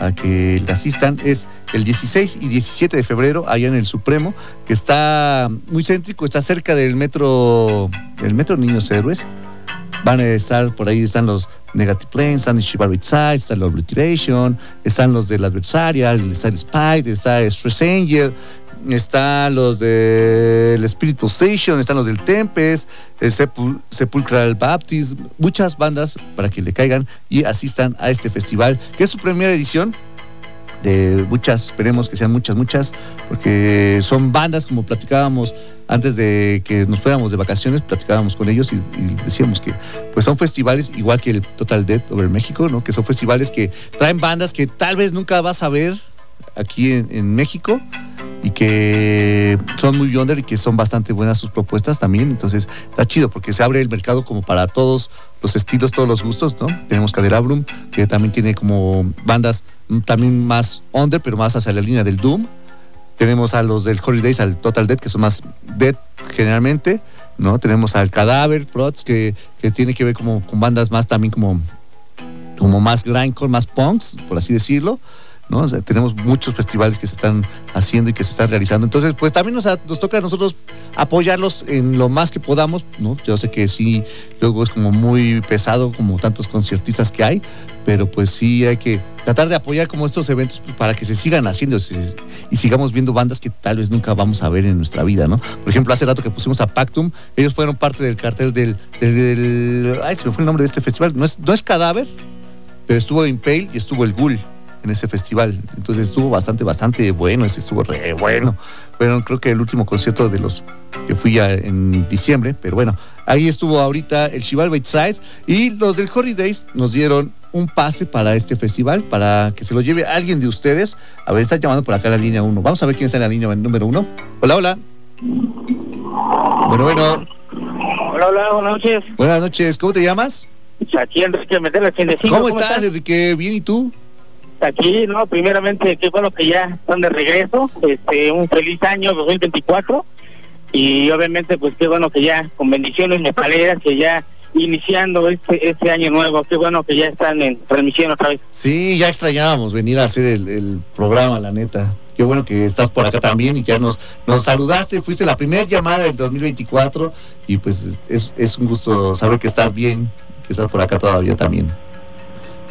a que asistan es el 16 y 17 de febrero allá en el Supremo, que está muy céntrico, está cerca del metro, el metro Niños Héroes. Van a estar por ahí, están los Negative Planes, están los Shiba Side, están los Obliteration, están los del Adversarial, está el Spite, está Stress Angel, están los del Spirit Possession, están los del Tempest, el Sepul- Sepulchral Baptist, muchas bandas para que le caigan y asistan a este festival, que es su primera edición de muchas, esperemos que sean muchas, muchas, porque son bandas como platicábamos antes de que nos fuéramos de vacaciones, platicábamos con ellos y, y decíamos que pues son festivales igual que el Total Death over México, ¿no? Que son festivales que traen bandas que tal vez nunca vas a ver aquí en, en México y que son muy under y que son bastante buenas sus propuestas también. Entonces está chido porque se abre el mercado como para todos los estilos, todos los gustos, ¿no? Tenemos Caderabrum, que también tiene como bandas también más under, pero más hacia la línea del Doom. Tenemos a los del Holidays, al Total Dead, que son más Dead generalmente, ¿no? Tenemos al Cadáver, Prots, que, que tiene que ver como con bandas más también como, como más grindcore, más punks, por así decirlo. Tenemos muchos festivales que se están haciendo y que se están realizando. Entonces, pues también nos, toca a nosotros apoyarlos en lo más que podamos, ¿no? Yo sé que sí, luego es como muy pesado, como tantos conciertistas que hay, pero pues sí hay que tratar de apoyar como estos eventos para que se sigan haciendo y sigamos viendo bandas que tal vez nunca vamos a ver en nuestra vida, ¿no? Por ejemplo, hace rato que pusimos a Pactum, ellos fueron parte del cartel del- ay, se me fue el nombre de este festival, no es, no es Cadáver, pero estuvo Impale y estuvo el Ghoul en ese festival. Entonces estuvo bastante, bastante bueno, ese estuvo re bueno. Bueno, creo que el último concierto de los que fui a- en diciembre, pero bueno, ahí estuvo ahorita el Chival Bait Sides y los del Holidays nos dieron un pase para este festival, para que se lo lleve alguien de ustedes. A ver, está llamando por acá la línea 1. Vamos a ver quién está en la línea número 1. Hola, hola. Bueno, bueno, Hola, hola, buenas noches. buenas noches. ¿Cómo te llamas? Aquí Enrique 85. ¿Cómo estás, Enrique? ¿Bien y tú? Aquí, no, primeramente, qué bueno que ya están de regreso. Este, un feliz año 2024. Y obviamente, pues qué bueno que ya, con bendiciones metaleras, que ya iniciando este, este año nuevo, qué bueno que ya están en transmisión otra vez. Sí, ya extrañábamos venir a hacer el, el programa, la neta. Qué bueno que estás por acá también y que ya nos, nos saludaste. Fuiste la primera llamada del 2024 y pues es, es un gusto saber que estás bien, que estás por acá todavía también.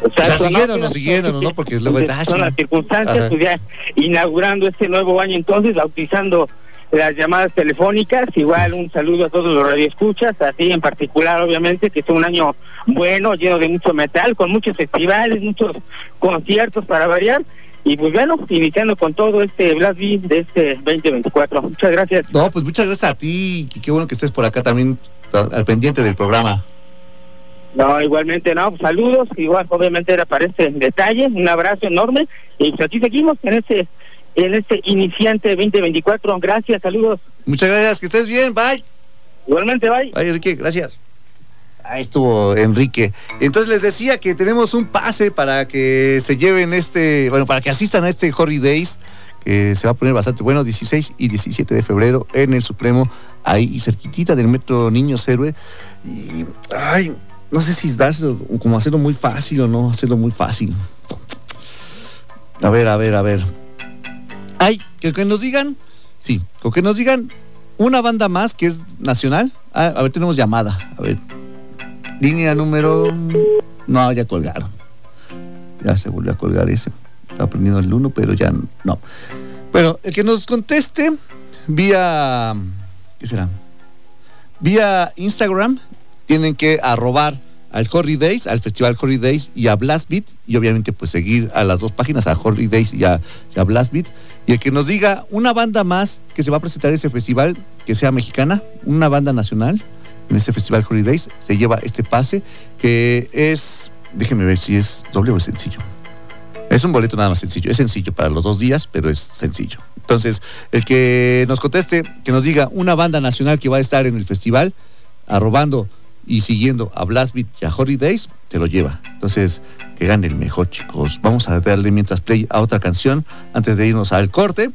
Exacto, sea, siguiéndonos, ¿no? siguiéndonos, ¿no? Porque luego está- son las circunstancias, Ajá. pues ya inaugurando este nuevo año entonces, bautizando las llamadas telefónicas, igual un saludo a todos los radioescuchas, a ti en particular obviamente, que es un año bueno, lleno de mucho metal, con muchos festivales, muchos conciertos para variar, y pues bueno, iniciando con todo este Blast Beat de este 2024. Muchas gracias. No, pues muchas gracias a ti qué bueno que estés por acá también al pendiente del programa. No, igualmente, no, saludos, igual obviamente era para este detalle, un abrazo enorme, y pues aquí seguimos en este en este iniciante 2024. Gracias, saludos. Muchas gracias, que estés bien, bye. Igualmente, bye. Ay, Enrique, gracias. Ahí estuvo Enrique. Entonces les decía que tenemos un pase para que se lleven este, bueno, para que asistan a este Holidays, que se va a poner bastante bueno, 16 y 17 de febrero en el Supremo, ahí cerquitita del Metro Niños Héroe. Y, ay, no sé si dárselo, como hacerlo muy fácil o no hacerlo muy fácil. A ver, a ver, a ver. Ay, que, que nos digan, sí, que nos digan una banda más que es nacional. Ah, a ver, tenemos llamada. A ver. Línea número. No, ya colgaron. Ya se volvió a colgar ese. Estaba prendiendo el uno, pero ya no. Bueno, el que nos conteste vía. ¿Qué será? Vía Instagram tienen que arrobar al Horry Days, al Festival Horry Days y a Blast Beat. Y obviamente, pues seguir a las dos páginas, a Horry Days y a, y Blast Beat. Y el que nos diga una banda más que se va a presentar en ese festival, que sea mexicana, una banda nacional en ese festival Horry Days, se lleva este pase que es. Déjenme ver si es doble o es sencillo. Es un boleto nada más sencillo. Es sencillo para los dos días, pero es sencillo. Entonces, el que nos conteste, que nos diga una banda nacional que va a estar en el festival, arrobando y siguiendo a Blast y a Horry Days, te lo lleva. Entonces, que gane el mejor, chicos. Vamos a darle mientras play a otra canción antes de irnos al corte.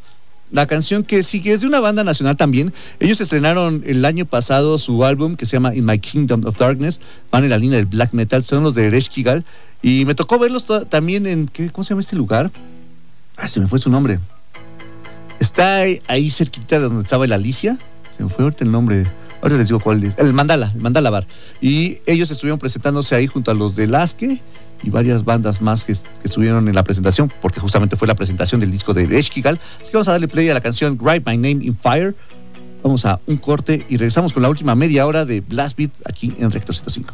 La canción que sigue es de una banda nacional también. Ellos estrenaron el año pasado su álbum que se llama In My Kingdom of Darkness. Van en la línea del black metal, son los de Ereshkigal. Y me tocó verlos también en. ¿qué- ¿Cómo se llama este lugar? Ah, se me fue su nombre. Está ahí, ahí cerquita de donde estaba el Alicia. Se me fue ahorita el nombre. Ahora les digo cuál es. El Mandala, el Mandala Bar. Y ellos estuvieron presentándose ahí junto a los de Lasque y varias bandas más que, estuvieron en la presentación, porque justamente fue la presentación del disco de Eshkigal. Así que vamos a darle play a la canción Write My Name in Fire. Vamos a un corte y regresamos con la última media hora de Blast Beat aquí en Recto 105.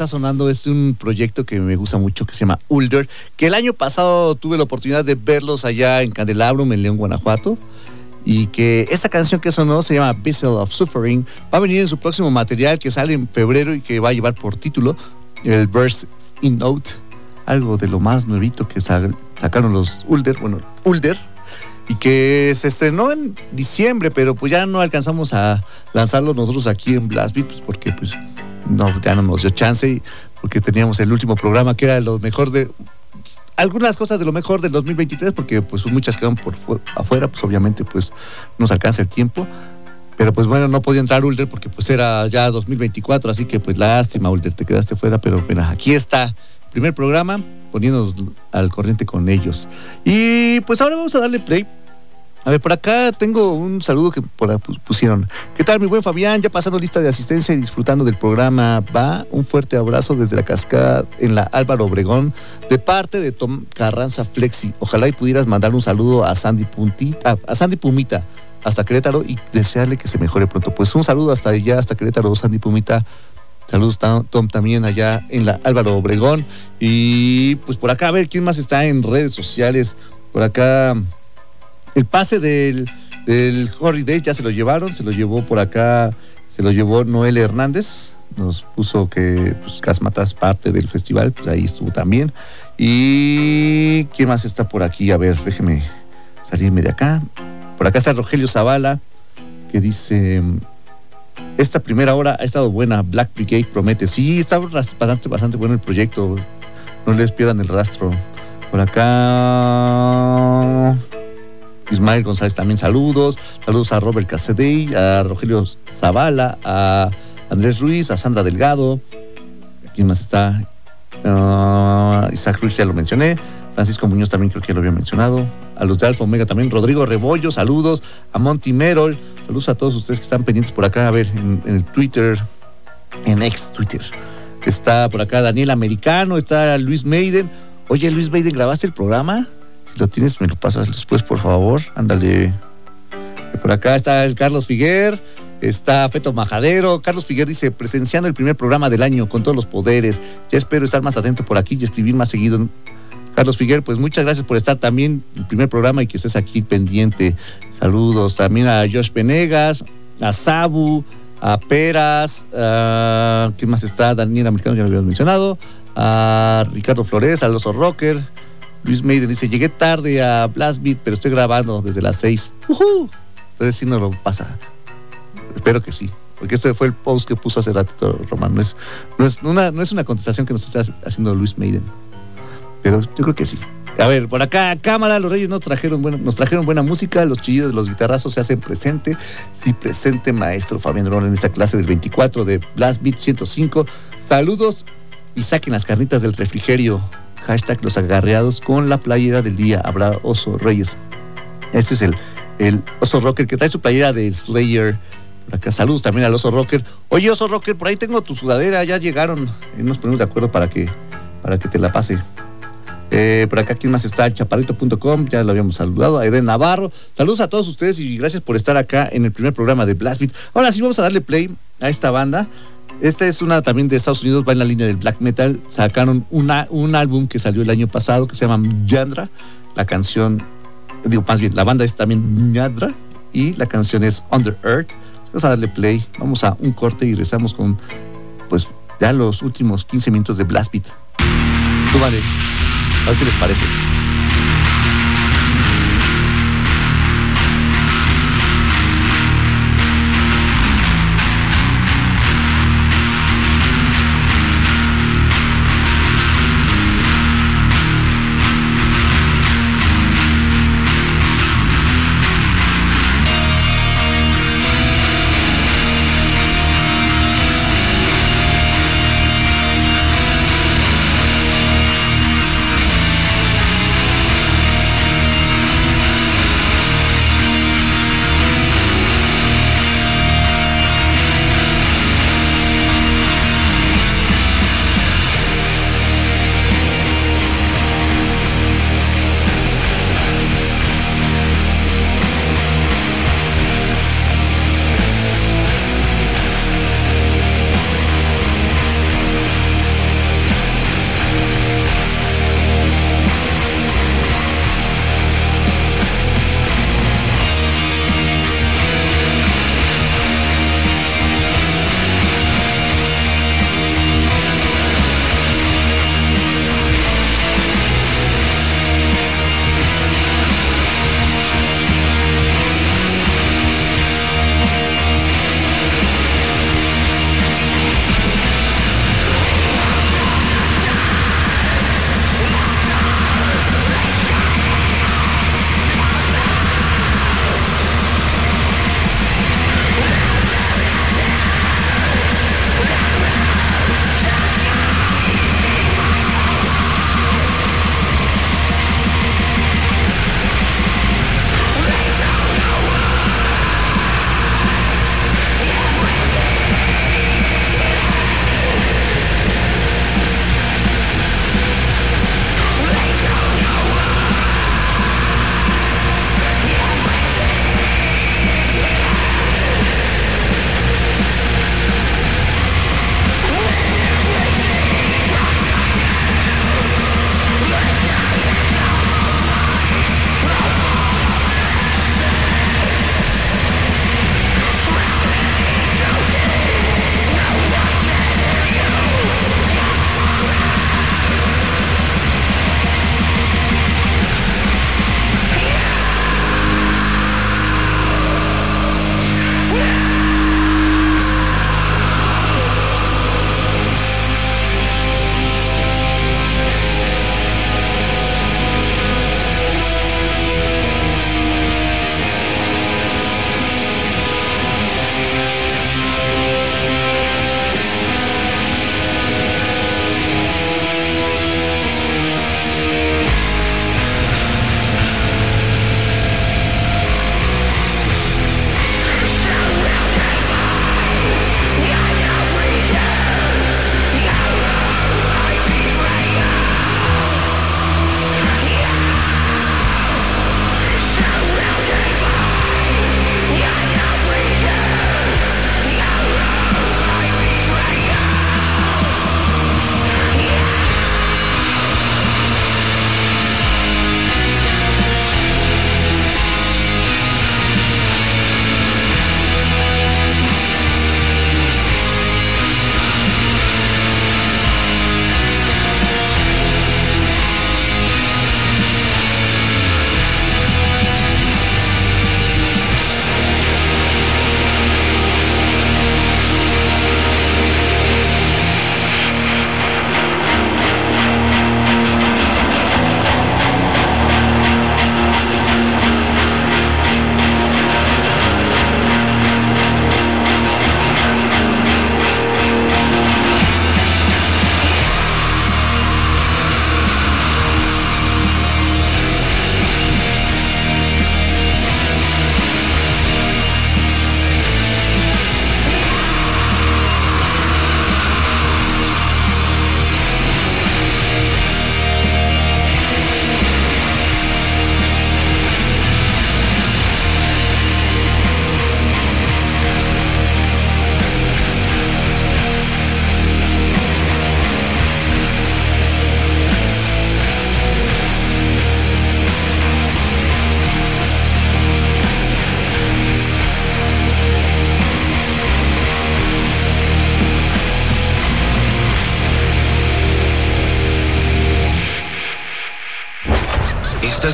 Está sonando es un proyecto que me gusta mucho que se llama Ulder, que el año pasado tuve la oportunidad de verlos allá en Candelabrum, en León, Guanajuato, y que esta canción que sonó se llama Vessel of Suffering, va a venir en su próximo material que sale en febrero y que va a llevar por título el Verse in Note, algo de lo más nuevito que sa- sacaron los Ulder, bueno, Ulder, y que se estrenó en diciembre, pero pues ya no alcanzamos a lanzarlo nosotros aquí en Blast Beat, pues porque pues no, ya no nos dio chance, y porque teníamos el último programa que era lo mejor de algunas cosas de lo mejor del 2023, porque pues muchas quedan por fu- afuera, pues obviamente pues nos alcanza el tiempo. Pero pues bueno, no podía entrar Ulder porque pues era ya 2024, así que pues lástima Ulder, te quedaste fuera, pero bueno, aquí está, primer programa, poniéndonos al corriente con ellos. Y pues ahora vamos a darle play A ver, por acá tengo un saludo que pusieron. ¿Qué tal, mi buen Fabián? Ya pasando lista de asistencia y disfrutando del programa. Va un fuerte abrazo desde la cascada en la Álvaro Obregón de parte de Tom Carranza Flexi. Ojalá y pudieras mandar un saludo a Sandy Puntita, a Sandy Pumita hasta Querétaro y desearle que se mejore pronto. Pues un saludo hasta allá, hasta Querétaro, Sandy Pumita. Saludos Tom, también allá en la Álvaro Obregón. Y pues por acá, a ver quién más está en redes sociales. Por acá el pase del, del Holiday ya se lo llevaron, se lo llevó por acá, se lo llevó Noel Hernández, nos puso que pues, Casmatas parte del festival, pues ahí estuvo también. Y ¿quién más está por aquí? A ver, déjeme salirme de acá. Por acá está Rogelio Zavala, que dice, esta primera hora ha estado buena, Black Brigade promete. Sí, está bastante, bastante bueno el proyecto, no les pierdan el rastro. Por acá... Ismael González también saludos. Saludos a Robert Casadei, a Rogelio Zavala, a Andrés Ruiz, a Sandra Delgado. ¿Quién más está? Ah, Isaac Ruiz ya lo mencioné. Francisco Muñoz también creo que lo había mencionado. A los de Alfa Omega también. Rodrigo Rebollo, saludos. A Monty Merol. Saludos a todos ustedes que están pendientes por acá. A ver, en, en el Twitter, en ex Twitter. Está por acá Daniel Americano, está Luis Maiden. Oye, Luis Maiden, ¿grabaste el programa? Si lo tienes, me lo pasas después, por favor. Ándale. Por acá está Carlos Figuer, está Feto Majadero. Carlos Figuer dice, presenciando el primer programa del año con todos los poderes. Ya espero estar más atento por aquí y escribir más seguido. Carlos Figuer, pues muchas gracias por estar también en el primer programa y que estés aquí pendiente. Saludos también a Josh Venegas, a Sabu, a Peras, a, ¿quién más está? Daniel Americano, ya lo habíamos mencionado, a Ricardo Flores, al Oso Rocker. Luis Maiden dice, llegué tarde a Blast Beat, pero estoy grabando desde las 6. Entonces sí no lo pasa. Espero que sí. Porque este fue el post que puso hace ratito Román. No es, no es, una, no es una contestación que nos está haciendo Luis Maiden. Pero yo creo que sí. A ver, por acá, cámara, los Reyes nos trajeron, buena, nos trajeron buena música, los chillidos de los guitarrazos se hacen presente. Sí, presente, maestro Fabián Ron, en esta clase del 24 de Blast Beat 105. Saludos y saquen las carnitas del refrigerio. Hashtag los agarreados con la playera del día. Habrá Oso Reyes. Este es el, Oso Rocker que trae su playera de Slayer. Saludos también al Oso Rocker. Oye, Oso Rocker, por ahí tengo tu sudadera, ya llegaron. Eh, nos ponemos de acuerdo para que, te la pase. Eh, por acá, ¿quién más está? El chaparrito.com, ya lo habíamos saludado. A Navarro. Saludos a todos ustedes y gracias por estar acá en el primer programa de Blast Beat. Ahora sí, vamos a darle play a esta banda. Esta es una también de Estados Unidos, va en la línea del black metal. Sacaron un álbum que salió el año pasado que se llama Yandra. La canción, digo, más bien, la banda es también Yandra y la canción es Under Earth. Vamos a darle play, vamos a un corte y regresamos con, pues, ya los últimos 15 minutos de Blast Beat. Súbale, a ver qué les parece.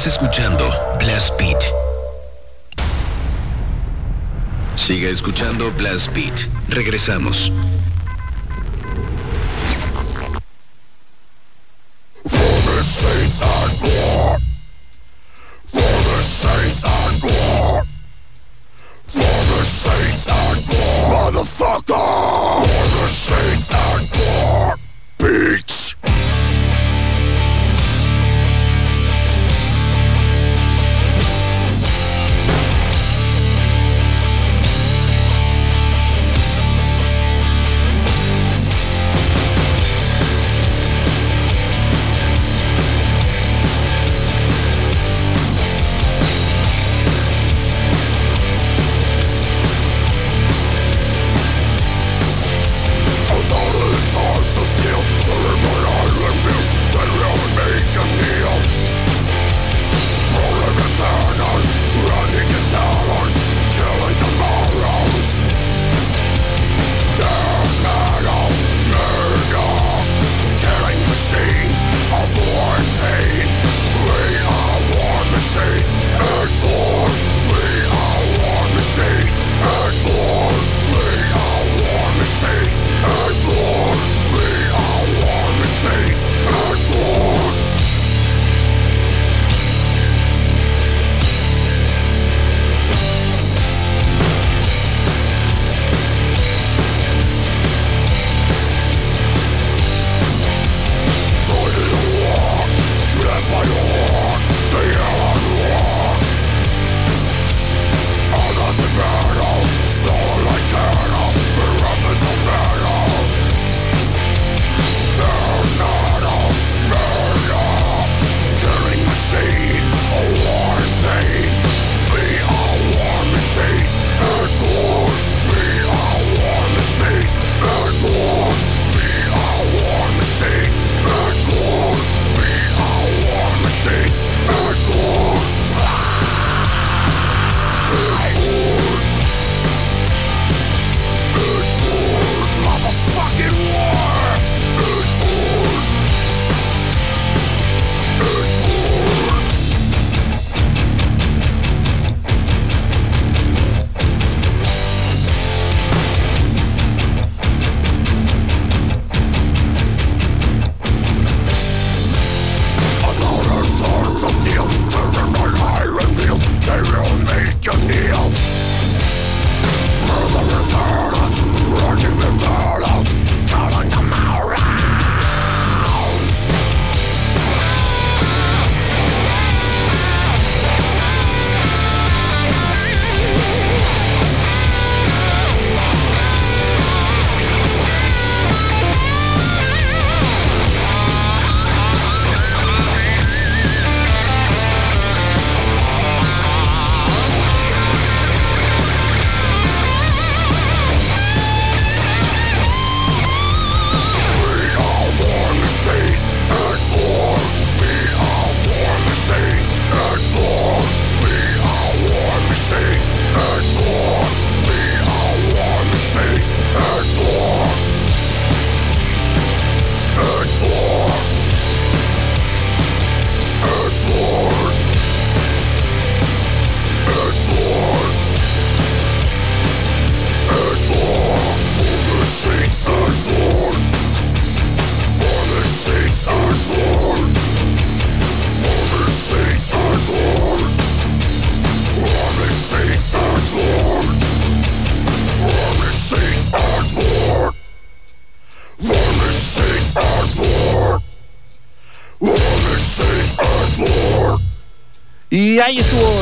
Escuchando Blast Beat. Siga escuchando Blast Beat. Regresamos.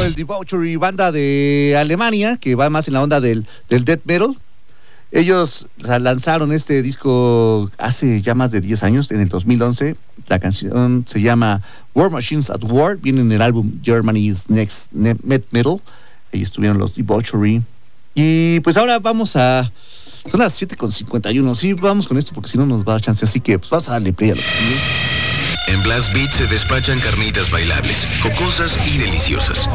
El Debauchery banda de Alemania, que va más en la onda del, del death metal. Ellos lanzaron este disco hace ya más de 10 años, en el 2011. La canción se llama War Machines at War, viene en el álbum Germany's Next Ne- Met Metal. Ahí estuvieron los Debauchery. Y pues ahora vamos a... Son las 7.51. Sí, vamos con esto porque si no nos va a dar chance. Así que pues vamos a darle play a. En Blast Beat se despachan carnitas bailables, jocosas y deliciosas.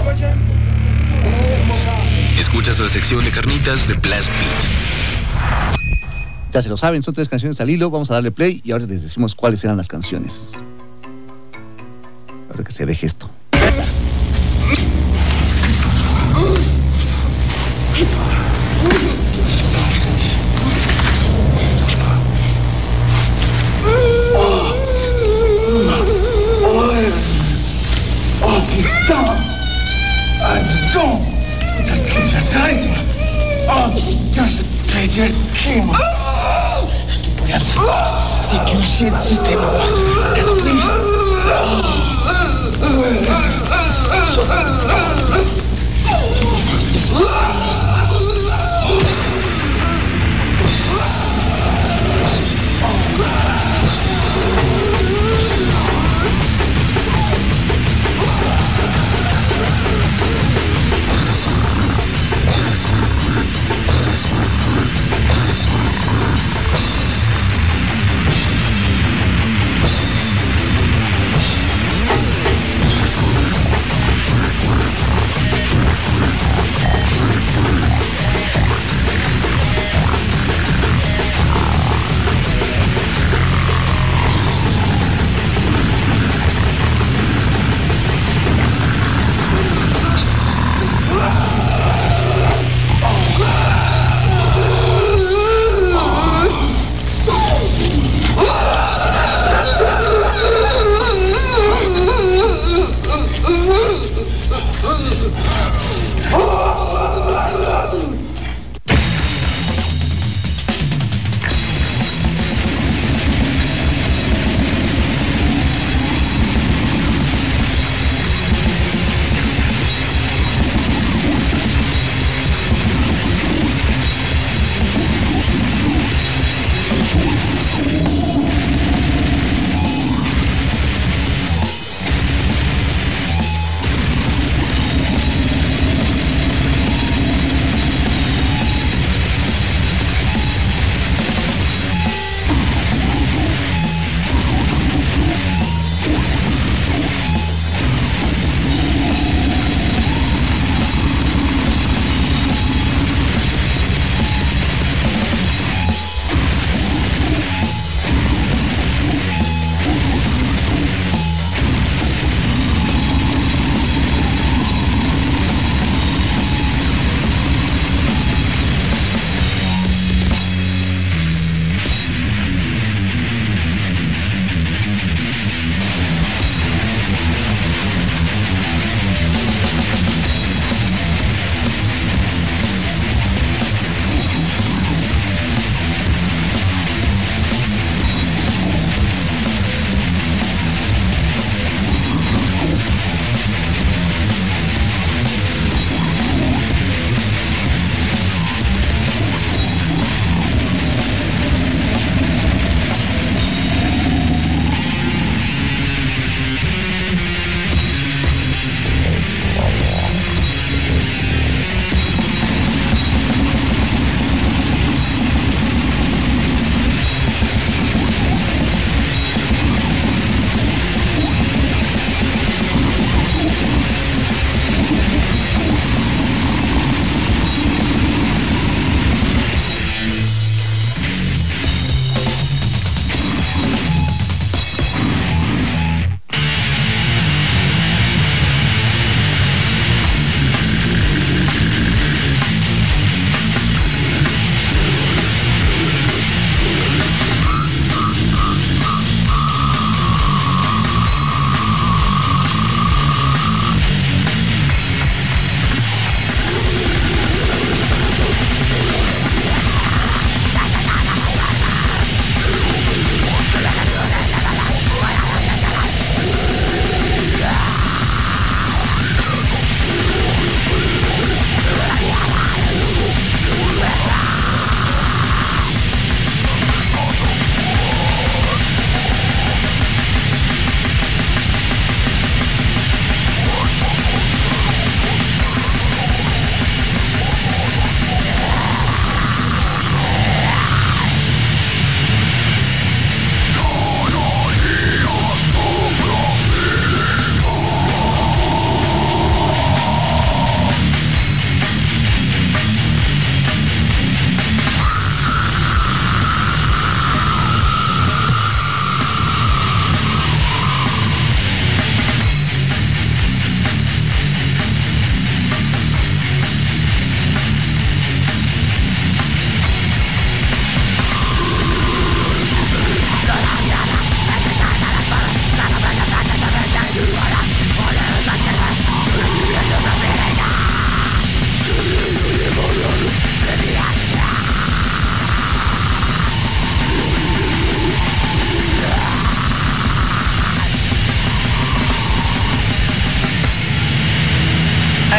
Escuchas la sección de carnitas de Blast Beat. Ya se lo saben, son tres canciones al hilo. Vamos a darle play y ahora les decimos cuáles eran las canciones. Ahora que se deje esto. Dieu moi. Je te prends la force. C'est que j'ai t'es moi.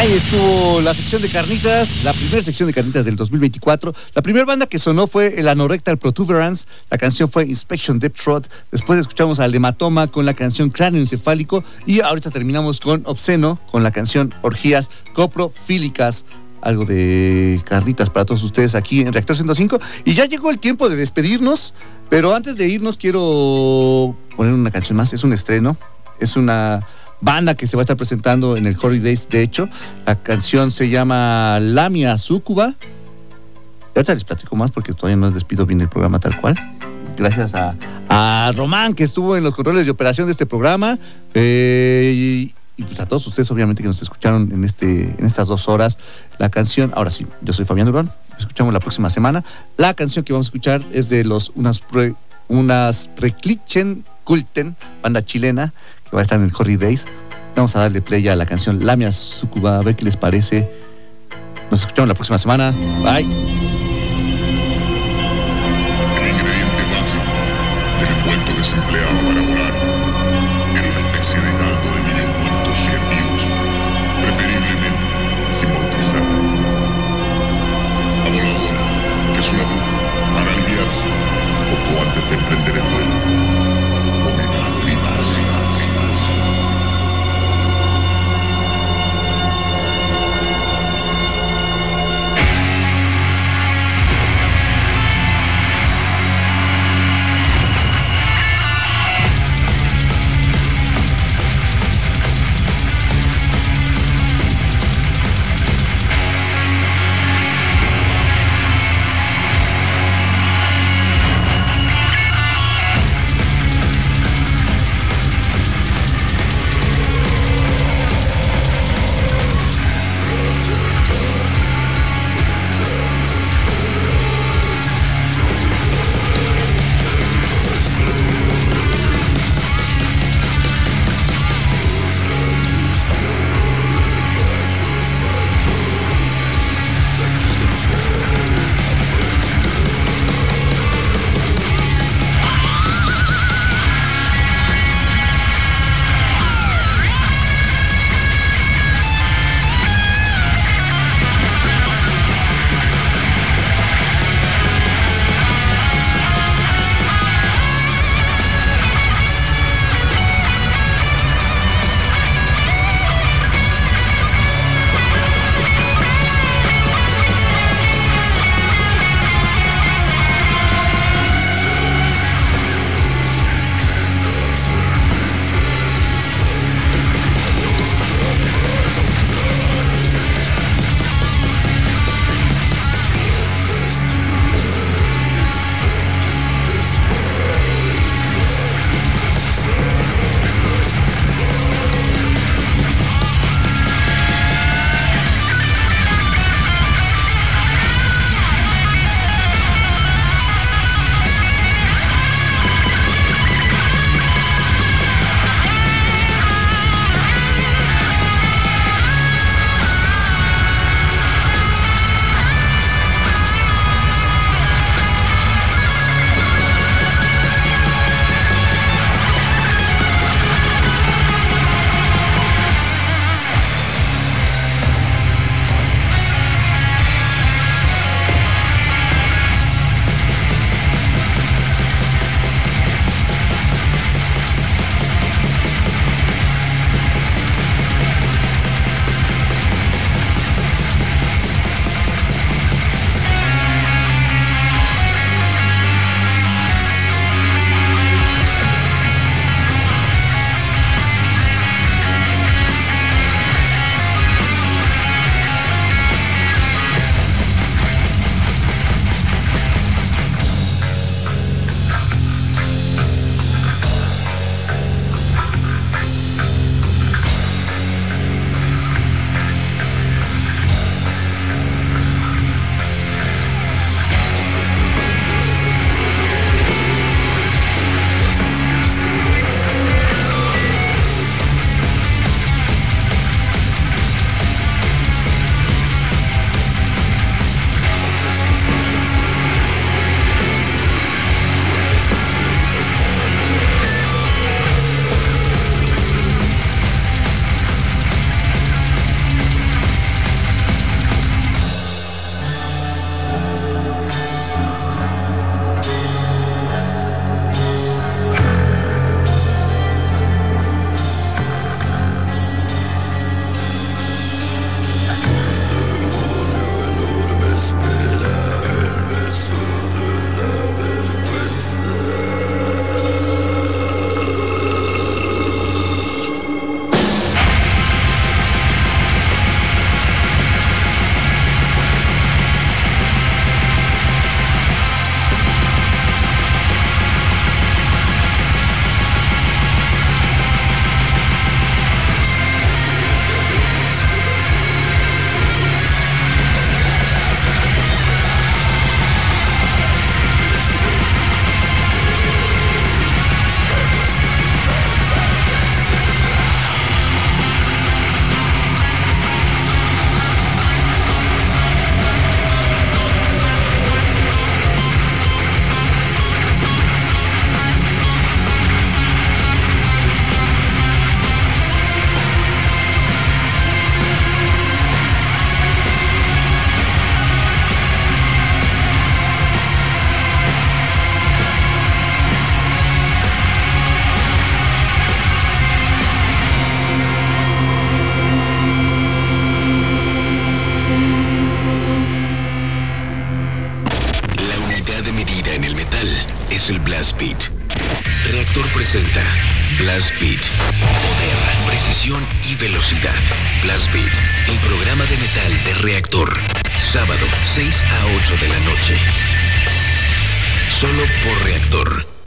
Ahí estuvo la sección de carnitas, la primera sección de carnitas del 2024. La primera banda que sonó fue el Anorectal Protuberance. La canción fue Inspection Depth Trot. Después escuchamos al Hematoma con la canción Cráneo Encefálico. Y ahorita terminamos con Obsceno con la canción Orgías Coprofílicas. Algo de carnitas para todos ustedes aquí en Reactor 105. Y ya llegó el tiempo de despedirnos. Pero antes de irnos, quiero poner una canción más. Es un estreno. Es una banda que se va a estar presentando en el Holidays, de hecho. La canción se llama Lamia Sucuba. Ahorita les platico más porque todavía no les despido bien el programa tal cual. Gracias a, a Román, que estuvo en los controles de operación de este programa. Eh, y, y, pues a todos ustedes, obviamente, que nos escucharon en, este, en estas dos horas. La canción, ahora sí, yo soy Fabián Durán. Escuchamos la próxima semana. La canción que vamos a escuchar es de los unas, pre, unas Preclichen Kulten, banda chilena, que va a estar en el Horry Days. Vamos a darle play a la canción Lamia Sucuba, a ver qué les parece. Nos escuchamos la próxima semana. Bye.